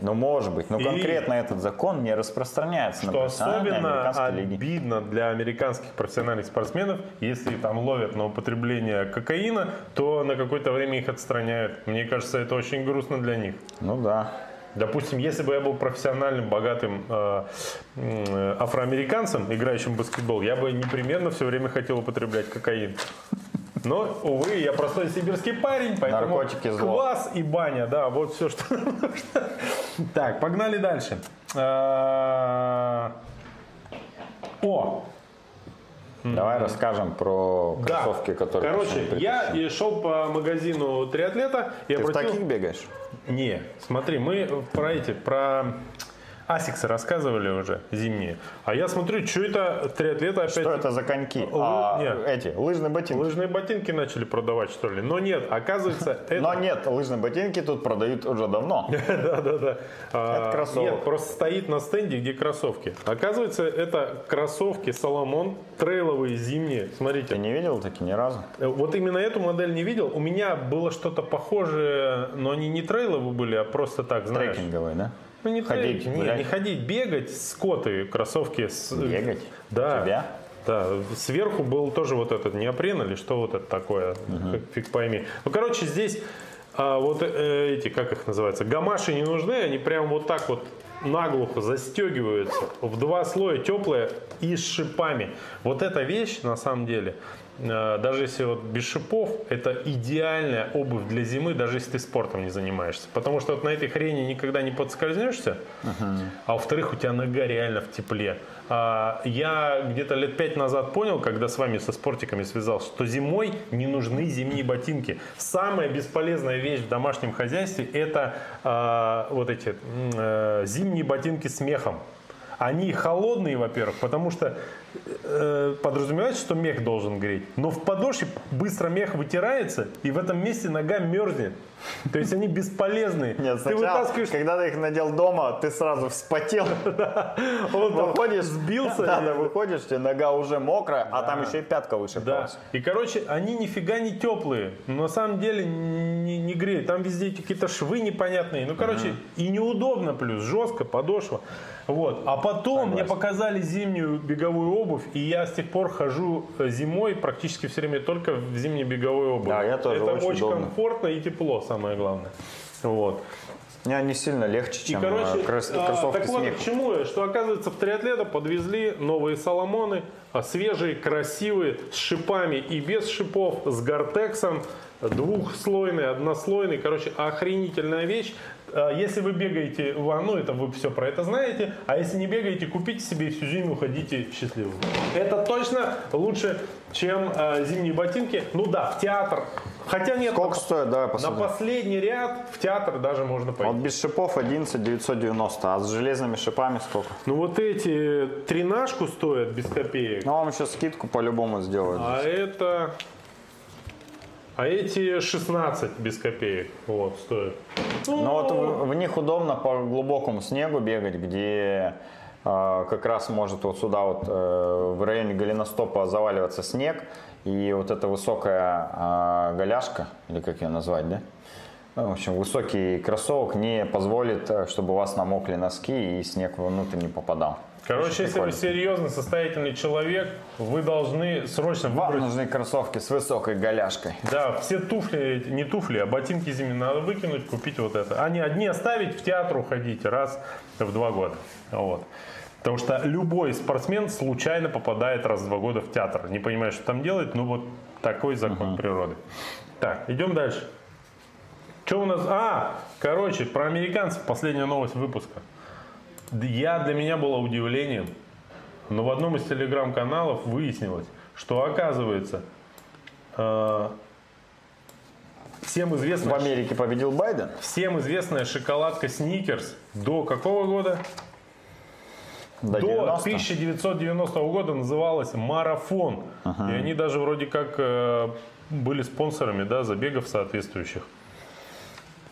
Ну, может быть, но И- конкретно этот закон не распространяется на Что профессиональные особенно лиги. обидно для американских профессиональных спортсменов, если там ловят на употребление кокаина, то на какое-то время их отстраняют. Мне кажется, это очень грустно для них. Ну да. Допустим, если бы я был профессиональным, богатым э, э, афроамериканцем, играющим в баскетбол, я бы непременно все время хотел употреблять кокаин. Но, увы, я простой сибирский парень, поэтому Наркотики зло. квас и баня, да, вот все, что *laughs* нужно. Так, погнали дальше. А, О, Давай расскажем про да. кроссовки, которые Короче, я шел по магазину триатлета и Ты в таких бегаешь? Не, смотри, мы про эти, про асиксы рассказывали уже, зимние. А я смотрю, что это триатлеты опять... Что это за коньки? Лы- А, нет. эти, лыжные ботинки. Лыжные ботинки начали продавать, что ли? Но нет, оказывается, *laughs* это... Но нет, лыжные ботинки тут продают уже давно. Да, да, да. А, Это кроссовок. Нет, просто стоит на стенде, где кроссовки. Оказывается, это кроссовки Соломон, трейловые, зимние. Ты Смотрите. не видел таки ни разу? Э, Вот именно эту модель не видел. У меня было что-то похожее, но они не трейловые были, а просто так, знаешь. Трекинговые, да? Ну, не Ходить, не, не ходить, бегать, скоты, кроссовки. С, Бегать? Да. У тебя? Да, сверху был тоже вот этот неопрен или что вот это такое, фиг пойми. Ну, короче, здесь а, вот э, эти, как их называется, гамаши не нужны, они прям вот так вот наглухо застегиваются в два слоя теплые и с шипами. Вот эта вещь, на самом деле, даже если вот без шипов, это идеальная обувь для зимы, даже если ты спортом не занимаешься. Потому что вот на этой хрени никогда не подскользнешься, а во-вторых, у тебя нога реально в тепле. А, я где-то лет пять назад понял, когда с вами со спортиками связался, что зимой не нужны зимние ботинки. Самая бесполезная вещь в домашнем хозяйстве это а, вот эти э, зимние ботинки с мехом. Они холодные, во-первых, потому что э, подразумевается, что мех должен греть. Но в подошве быстро мех вытирается, и в этом месте нога мерзнет. То есть они бесполезные. *laughs* Нет, Ты сначала, вытаскиваешь когда ты их надел дома, ты сразу вспотел. *laughs* он Выходишь, сбился. Да, выходишь, у тебя нога уже мокрая, а там еще и пятка выше Да. И, короче, они нифига не теплые. Но на самом деле не, греют. Там везде какие-то швы непонятные. Ну, короче, и неудобно плюс. Жестко, подошва. Вот. А потом мне показали зимнюю беговую обувь, и я с тех пор хожу э, зимой практически все время только в зимней беговой обуви. Да, я тоже, Это очень очень, удобно. комфортно и тепло, самое главное. Вот. Не, они сильно легче, И, чем короче, э, кросс- а, кроссовки так с вот, к чему я? Что, оказывается, в триатлета подвезли новые Соломоны, а, свежие, красивые, с шипами и без шипов, с гортексом, двухслойный, однослойный. Короче, охренительная вещь. Э, если вы бегаете, ну это вы все про это знаете, а если не бегаете, купите себе и всю зиму уходите счастливым. Это точно лучше, чем э, зимние ботинки. Ну да, в театр. Хотя нет, Сколько на, стоит? Давай на посмотрим. последний ряд в театр даже можно пойти. Вот без шипов 11 990, а с железными шипами сколько? Ну вот эти тринашку стоят без копеек, Ну, вам еще скидку по-любому сделают. а это... А эти 16 без копеек вот, стоят. Ну, Но вот в, в них удобно по глубокому снегу бегать, где э, как раз может вот сюда вот э, в районе голеностопа заваливаться снег, и вот эта высокая э, голяшка, или как ее назвать, да? Ну, в общем, высокий кроссовок не позволит, э, чтобы у вас намокли носки и снег внутрь не попадал. Короче, если вы серьезно состоятельный человек, вы должны срочно Вам выбрать... нужны кроссовки с высокой голяшкой. Да, все туфли, не туфли, а ботинки зимние надо выкинуть, купить вот это. Они одни оставить, в театр уходить раз в два года. Вот. Потому что любой спортсмен случайно попадает раз в два года в театр. Не понимает, что там делать, ну вот такой закон природы. Так, идем дальше. Что у нас? А, короче, про американцев последняя новость выпуска. Я для меня было удивлением, но в одном из телеграм-каналов выяснилось, что оказывается э, всем В известная, Америке победил Байден. всем известная шоколадка Сникерс до какого года? До До 90. 1990 года называлась Марафон. И они даже вроде как э, были спонсорами да, забегов соответствующих.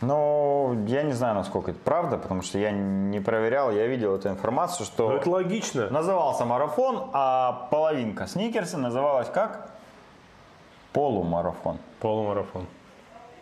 Ну, я не знаю, насколько это правда, потому что я не проверял, я видел эту информацию, что Ну, это логично. назывался марафон, а половинка сникерса называлась как? Полумарафон. Полумарафон.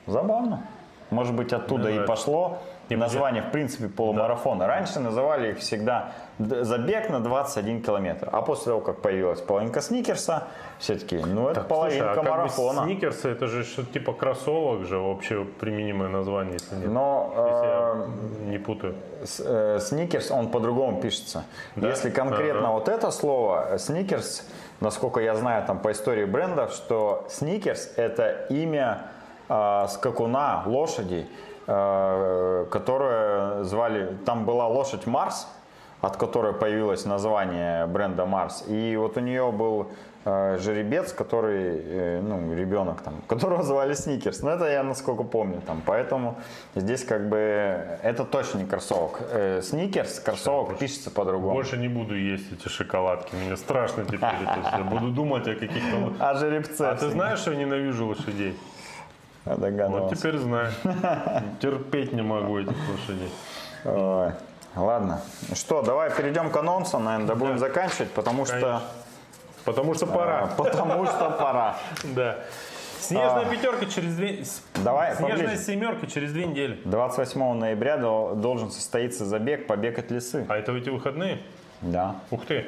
Забавно. Может быть, оттуда Мне и пошло Не, название, в принципе, полумарафона. Раньше называли их всегда забег на 21 километр. А после того, как появилась половинка сникерса, все таки ну, это половинка Слушай, а как бы марафона. сникерсы это же что-то типа кроссовок же, общее применимое название, если нет. Но Если э, я не путаю. С- э, Сникерс, он по-другому пишется. Если конкретно Ага. вот это слово, э, сникерс, насколько я знаю там по истории брендов, что сникерс это имя э, скакуна, лошади, которую звали, там была лошадь Марс, от которой появилось название бренда Марс. И вот у нее был э, жеребец, который, э, ну, ребенок там, *laughs* которого звали Сникерс. Но это я насколько помню там. Поэтому здесь как бы это точно не кроссовок. Э, Сникерс, кроссовок пишется по-другому. Больше не буду есть эти шоколадки. Мне страшно теперь. Буду думать о каких-то... А *laughs* жеребце? А ты знаешь, что я ненавижу лошадей? Я Вот теперь знаю. Терпеть не могу этих лошадей. Ладно. Что, давай перейдем к анонсам, наверное, да будем заканчивать, потому что... Конечно. Потому что пора. а, Потому что пора. *laughs* Да. Снежная пятерка через две... Давай, Снежная поближе. семерка через две недели. 28 ноября дол- должен состоиться забег «Побег от лисы». А это в эти выходные? Да. Ух ты.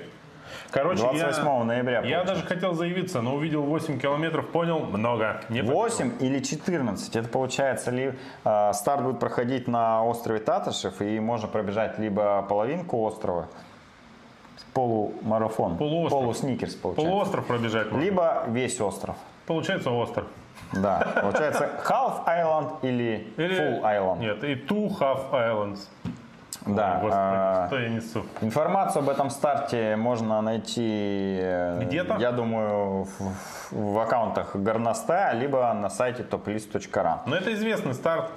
Короче, 28 я, ноября. я получается. даже хотел заявиться, но увидел 8 километров, понял, много. Не побежал. 8 или 14. Это получается, ли, э, старт будет проходить на острове Татышев, и можно пробежать либо половинку острова, полумарафон, Полуостров. полусникерс получается, Полуостров пробежать можно. либо весь остров. Получается остров. Да, получается *laughs* Half Island или, Или... Full Island. Нет, и Two Half Islands. Да, Господи, а, что я несу. Информацию об этом старте можно найти, э, Где-то? я думаю, в, в аккаунтах Горноста, либо на сайте toplist.ru. Но это известный старт.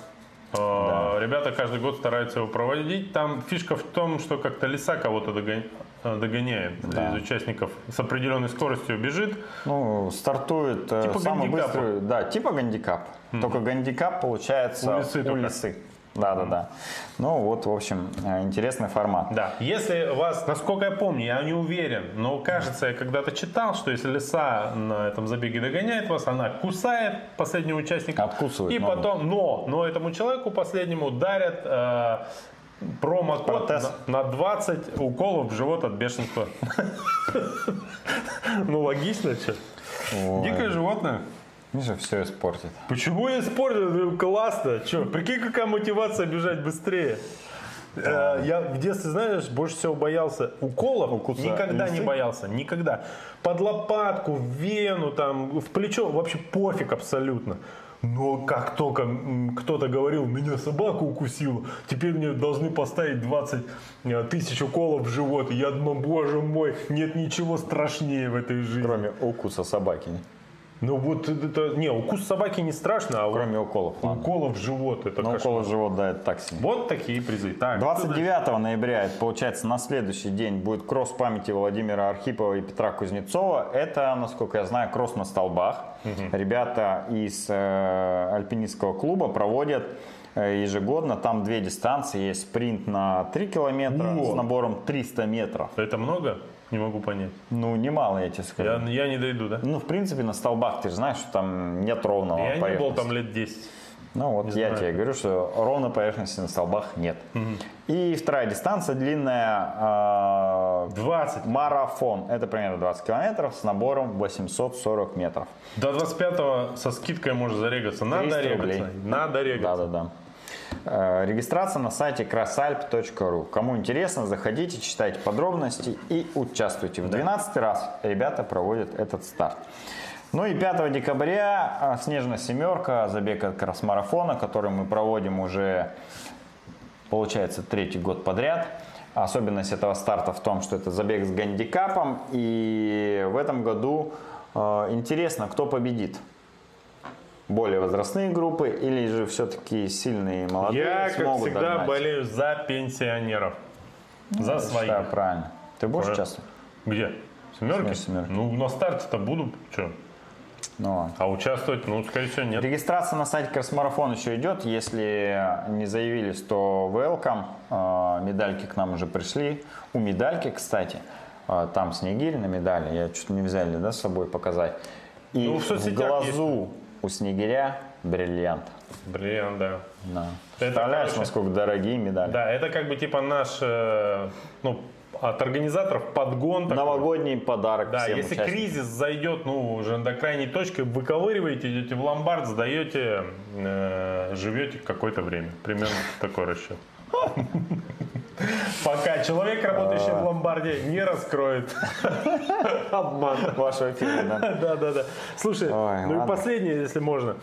Э, Ребята каждый год стараются его проводить. Там фишка в том, что как-то леса кого-то э, догоняет из участников. С определенной скоростью бежит. Ну, стартует Типа самый гандикапа. быстрый, да, типа гандикап. Только гандикап получается У лисы у лисы. Да, да, да. Ну вот, в общем, э, интересный формат. Да. Если вас, насколько я помню, я не уверен, но кажется, я когда-то читал, что если лиса на этом забеге догоняет вас, она кусает последнего участника. Откусывает И ногу. потом, но, но этому человеку последнему дарят э, промокод Протез. на, на 20 уколов в живот от бешенства. *laughs* Ну, логично, что? Дикое животное. Миша все испортит. Почему я испортил? Ну, Классно. Че, прикинь, какая мотивация бежать быстрее. Э, Я в детстве, знаешь, больше всего боялся уколов. Укуса никогда не боялся, никогда. Под лопатку, в вену, там, в плечо, вообще пофиг абсолютно. Но как только кто-то говорил, меня собака укусила, теперь мне должны поставить 20 э, тысяч уколов в живот. И я думаю, боже мой, нет ничего страшнее в этой жизни. Кроме укуса собаки. Ну вот это, не, укус собаки не страшно, а Кроме уколов, ладно. уколов в живот это Но кошмар. укол в живот, да, это так себе. Вот такие призы. Так, 29 ноября, это получается на следующий день, будет кросс памяти Владимира Архипова и Петра Кузнецова. Это, насколько я знаю, кросс на столбах. Ребята из э, альпинистского клуба проводят э, ежегодно. Там две дистанции. Есть спринт на 3 километра О! с набором 300 метров. Это много? Не могу понять. Ну, немало, я тебе скажу. Я, я не дойду, да? Ну, в принципе, на столбах ты же знаешь, что там нет ровного Я не был там лет 10. Ну вот Не я знаю. тебе говорю, что ровной поверхности на столбах нет. И вторая дистанция длинная а, 20. марафон. Это примерно 20 километров с набором 840 метров. До 25-го со скидкой можно зарегаться. Надо 300 регаться. рублей. Надо регаться. Да-да-да. Э, Регистрация на сайте crossalp.ru. Кому интересно, заходите, читайте подробности и участвуйте. В 12 раз ребята проводят этот старт. Ну и 5 декабря а, «Снежная семерка», забег от кросс-марафона, который мы проводим уже, получается, третий год подряд. Особенность этого старта в том, что это забег с гандикапом. И в этом году э, интересно, кто победит. Более возрастные группы или же все-таки сильные молодые Я, как всегда, догнать? болею за пенсионеров. За Я своих. считаю, правильно. Ты будешь Правильно. участвовать? Где? Семерки? Семерки. Ну, на старте-то буду. Что? Ну. А участвовать, ну, скорее всего, нет. Регистрация на сайте Кросмарафон еще идет. Если не заявились, то welcome. Э, Медальки к нам уже пришли. У медальки, кстати, э, там снегирь на медали. Я что-то не взяли да, с собой показать. И Ну, в в глазу у снегиря бриллиант. Блин, да. Да. Это, Представляешь, короче, насколько дорогие медали? Да, это как бы типа наш, э, ну, от организаторов подгон. такой. Новогодний подарок Да, всем если участникам. кризис зайдет, ну, уже до крайней точки, выковыриваете, идете в ломбард, сдаете, э, живете какое-то время. Примерно такой расчет. Пока человек, работающий в ломбарде, не раскроет обман. Вашего фильма, да. Да, да. Слушай, ну и последнее, если можно.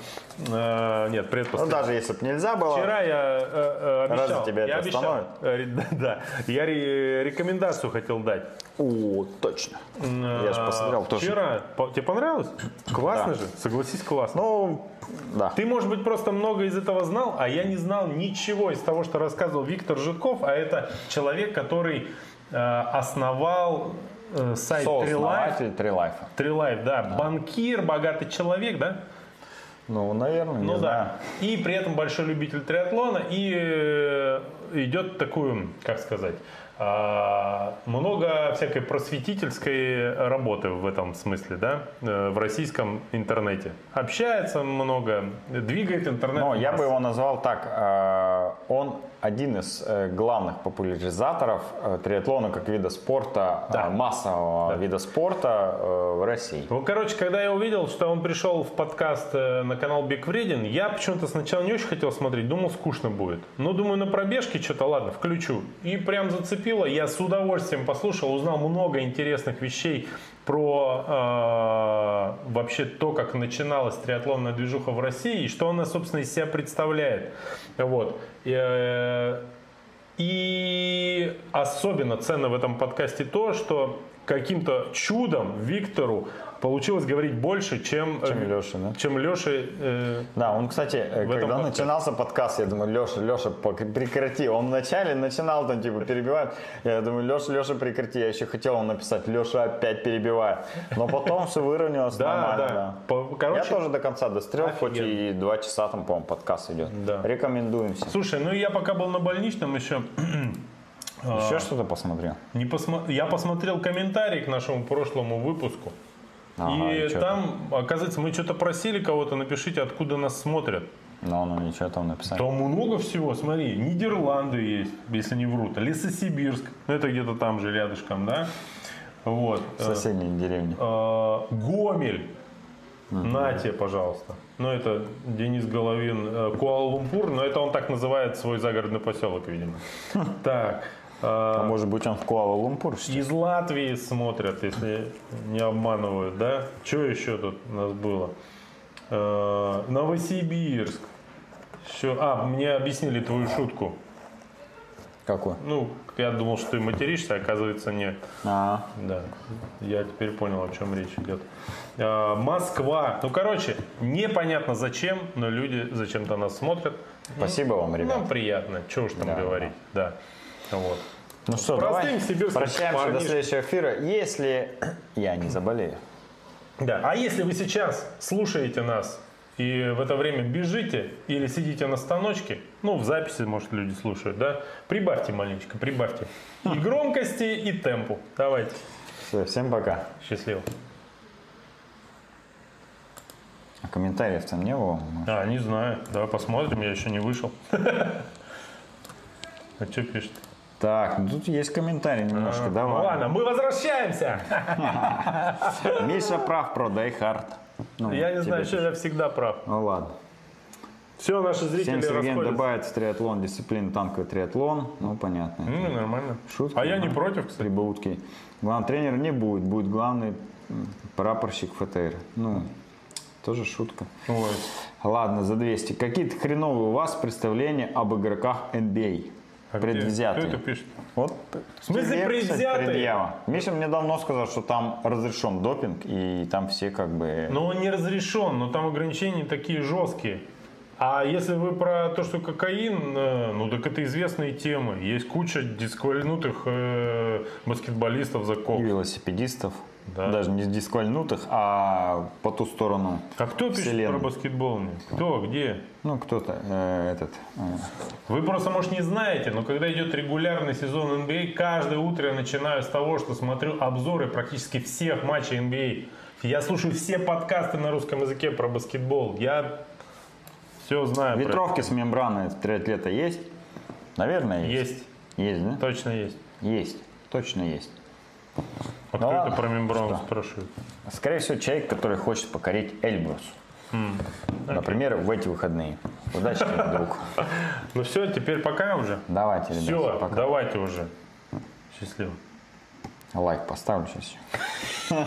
Э, Нет, Ну, предпоследнее. даже если бы нельзя было. Вчера я э, э, обещал. Разве тебя это остановит? *laughs* да, я ре- рекомендацию хотел дать. О, точно. Я же Э, посмотрел тоже. Вчера. Тебе понравилось? Классно Да. же. Согласись, классно. Ну, да. Ты, может быть, просто много из этого знал, а я не знал ничего из того, что рассказывал Виктор Житков, а это человек, который э, основал э, сайт Трилайф. Трилайфа. Трилайф, да. Банкир, богатый человек, да? Ну, наверное, не Ну знаю. да. И при этом большой любитель триатлона. И э, идет такую, как сказать, много всякой просветительской работы в этом смысле, да, э, в российском интернете. Общается много, двигает интернет. Но в я бы его назвал так. э, Он один из э, главных популяризаторов э, триатлона как вида спорта, Да. э, массового вида спорта в России. Ну, короче, когда я увидел, что он пришел в подкаст на канал Биг Вреден, я почему-то сначала не очень хотел смотреть, думал, скучно будет. Ну, думаю, на пробежке что-то, ладно, включу. И прям зацепило, я с удовольствием послушал, узнал много интересных вещей про э, вообще то, как начиналась триатлонная движуха в России и что она, собственно, из себя представляет. Вот. И, э, и особенно ценно в этом подкасте то, что каким-то чудом Виктору получилось говорить больше, чем, Чем э, Леша, да? чем Леше. э, Да, он, кстати, когда подкасте. начинался подкаст, я думаю, Леша, Леша, прекрати. Он вначале начинал там, типа, перебивать. Я думаю, Леша, Леша, прекрати. Я еще хотел ему написать, Леша опять перебивает. Но потом все выровнялось нормально, я тоже до конца дострел, хоть и два часа там, по-моему, подкаст идет. Да. Рекомендуем всем. Слушай, ну я пока был на больничном еще. *clears throat* Еще что-то посмотрел? Не посмо- Я посмотрел комментарий к нашему прошлому выпуску. Ага, и и чё там, оказывается, мы что-то просили кого-то, напишите, откуда нас смотрят. Но ну ничего там написать. Там много всего, смотри, Нидерланды есть, если не врут, Лесосибирск, ну это где-то там же рядышком, да? Вот. В соседней деревне. Э, Гомель. На тебе, пожалуйста. Ну, это Денис Головин, э, Куала-Лумпур, но это он так называет свой загородный поселок, видимо. *laughs* Так. Э, А может быть он в Куала-Лумпур? из Латвии смотрят, если не обманывают, да? Что еще тут у нас было? Э, Новосибирск. Еще, а, мне объяснили твою шутку. Какой? Ну, я думал, что ты материшься, а оказывается нет. А, Да, я теперь понял, о чем речь идет. А, Москва. Ну, короче, непонятно зачем, но люди зачем-то нас смотрят. спасибо вам, ребят. Нам приятно, чего уж там Да, говорить. Да. Вот. Ну что, Простым давай прощаемся до парнишкой. следующего эфира, если я не заболею. Да. А если вы сейчас слушаете нас и в это время бежите или сидите на станочке, ну, в записи, может, люди слушают, да, прибавьте маленечко, прибавьте и громкости, и темпу. Давайте. Все, всем пока. Счастливо. А комментариев там не было? А, не знаю. Давай посмотрим, я еще не вышел. *laughs* А что пишет? Так, ну тут есть комментарий немножко, Ну давай. ладно, мы возвращаемся. *laughs* Миша прав про Die Hard. Ну, Я не знаю, что я всегда прав. Ну ладно. Все, наши зрители Сергей добавит в триатлон дисциплину танковый триатлон. Ну, понятно. Ну, нормально. Шутка, А я не против, кстати. Прибаутки. Главный тренер не будет, будет главный прапорщик ФТР. Ну, тоже шутка. Ой. Ладно, за 200. Какие-то хреновые у вас представления об игроках NBA? А где? Предвзятые. Кто это пишет? Вот. В смысле предвзятые? предъява. Миша мне давно сказал, что там разрешен допинг, и там все как бы... Но он не разрешен, но там ограничения такие жесткие. А если вы про то, что кокаин, э, ну так это известные темы. Есть куча дисквалинутых э, баскетболистов за и кок. велосипедистов. Да. Даже не дисквальнутых, а по ту сторону. А кто пишет Вселенной. про баскетбол? Кто? Где? Ну, кто-то э, этот... э, Вы просто, может, не знаете, но когда идет регулярный сезон NBA, каждое утро я начинаю с того, что смотрю обзоры практически всех матчей NBA. Я слушаю все подкасты на русском языке про баскетбол. Я все знаю. про ветровки с мембраной триатлета есть? Наверное, это. есть. Есть, Есть, да? точно есть. Есть. Точно есть. А кто ладно. это про мембрану Что? спрашивает? Скорее всего, человек, который хочет покорить Эльбрус. Например, в эти выходные. Удачи тебе, *laughs* друг. Ну все, теперь пока уже. Давайте, ребята, Все, пока. давайте уже. Счастливо. Лайк поставлю сейчас.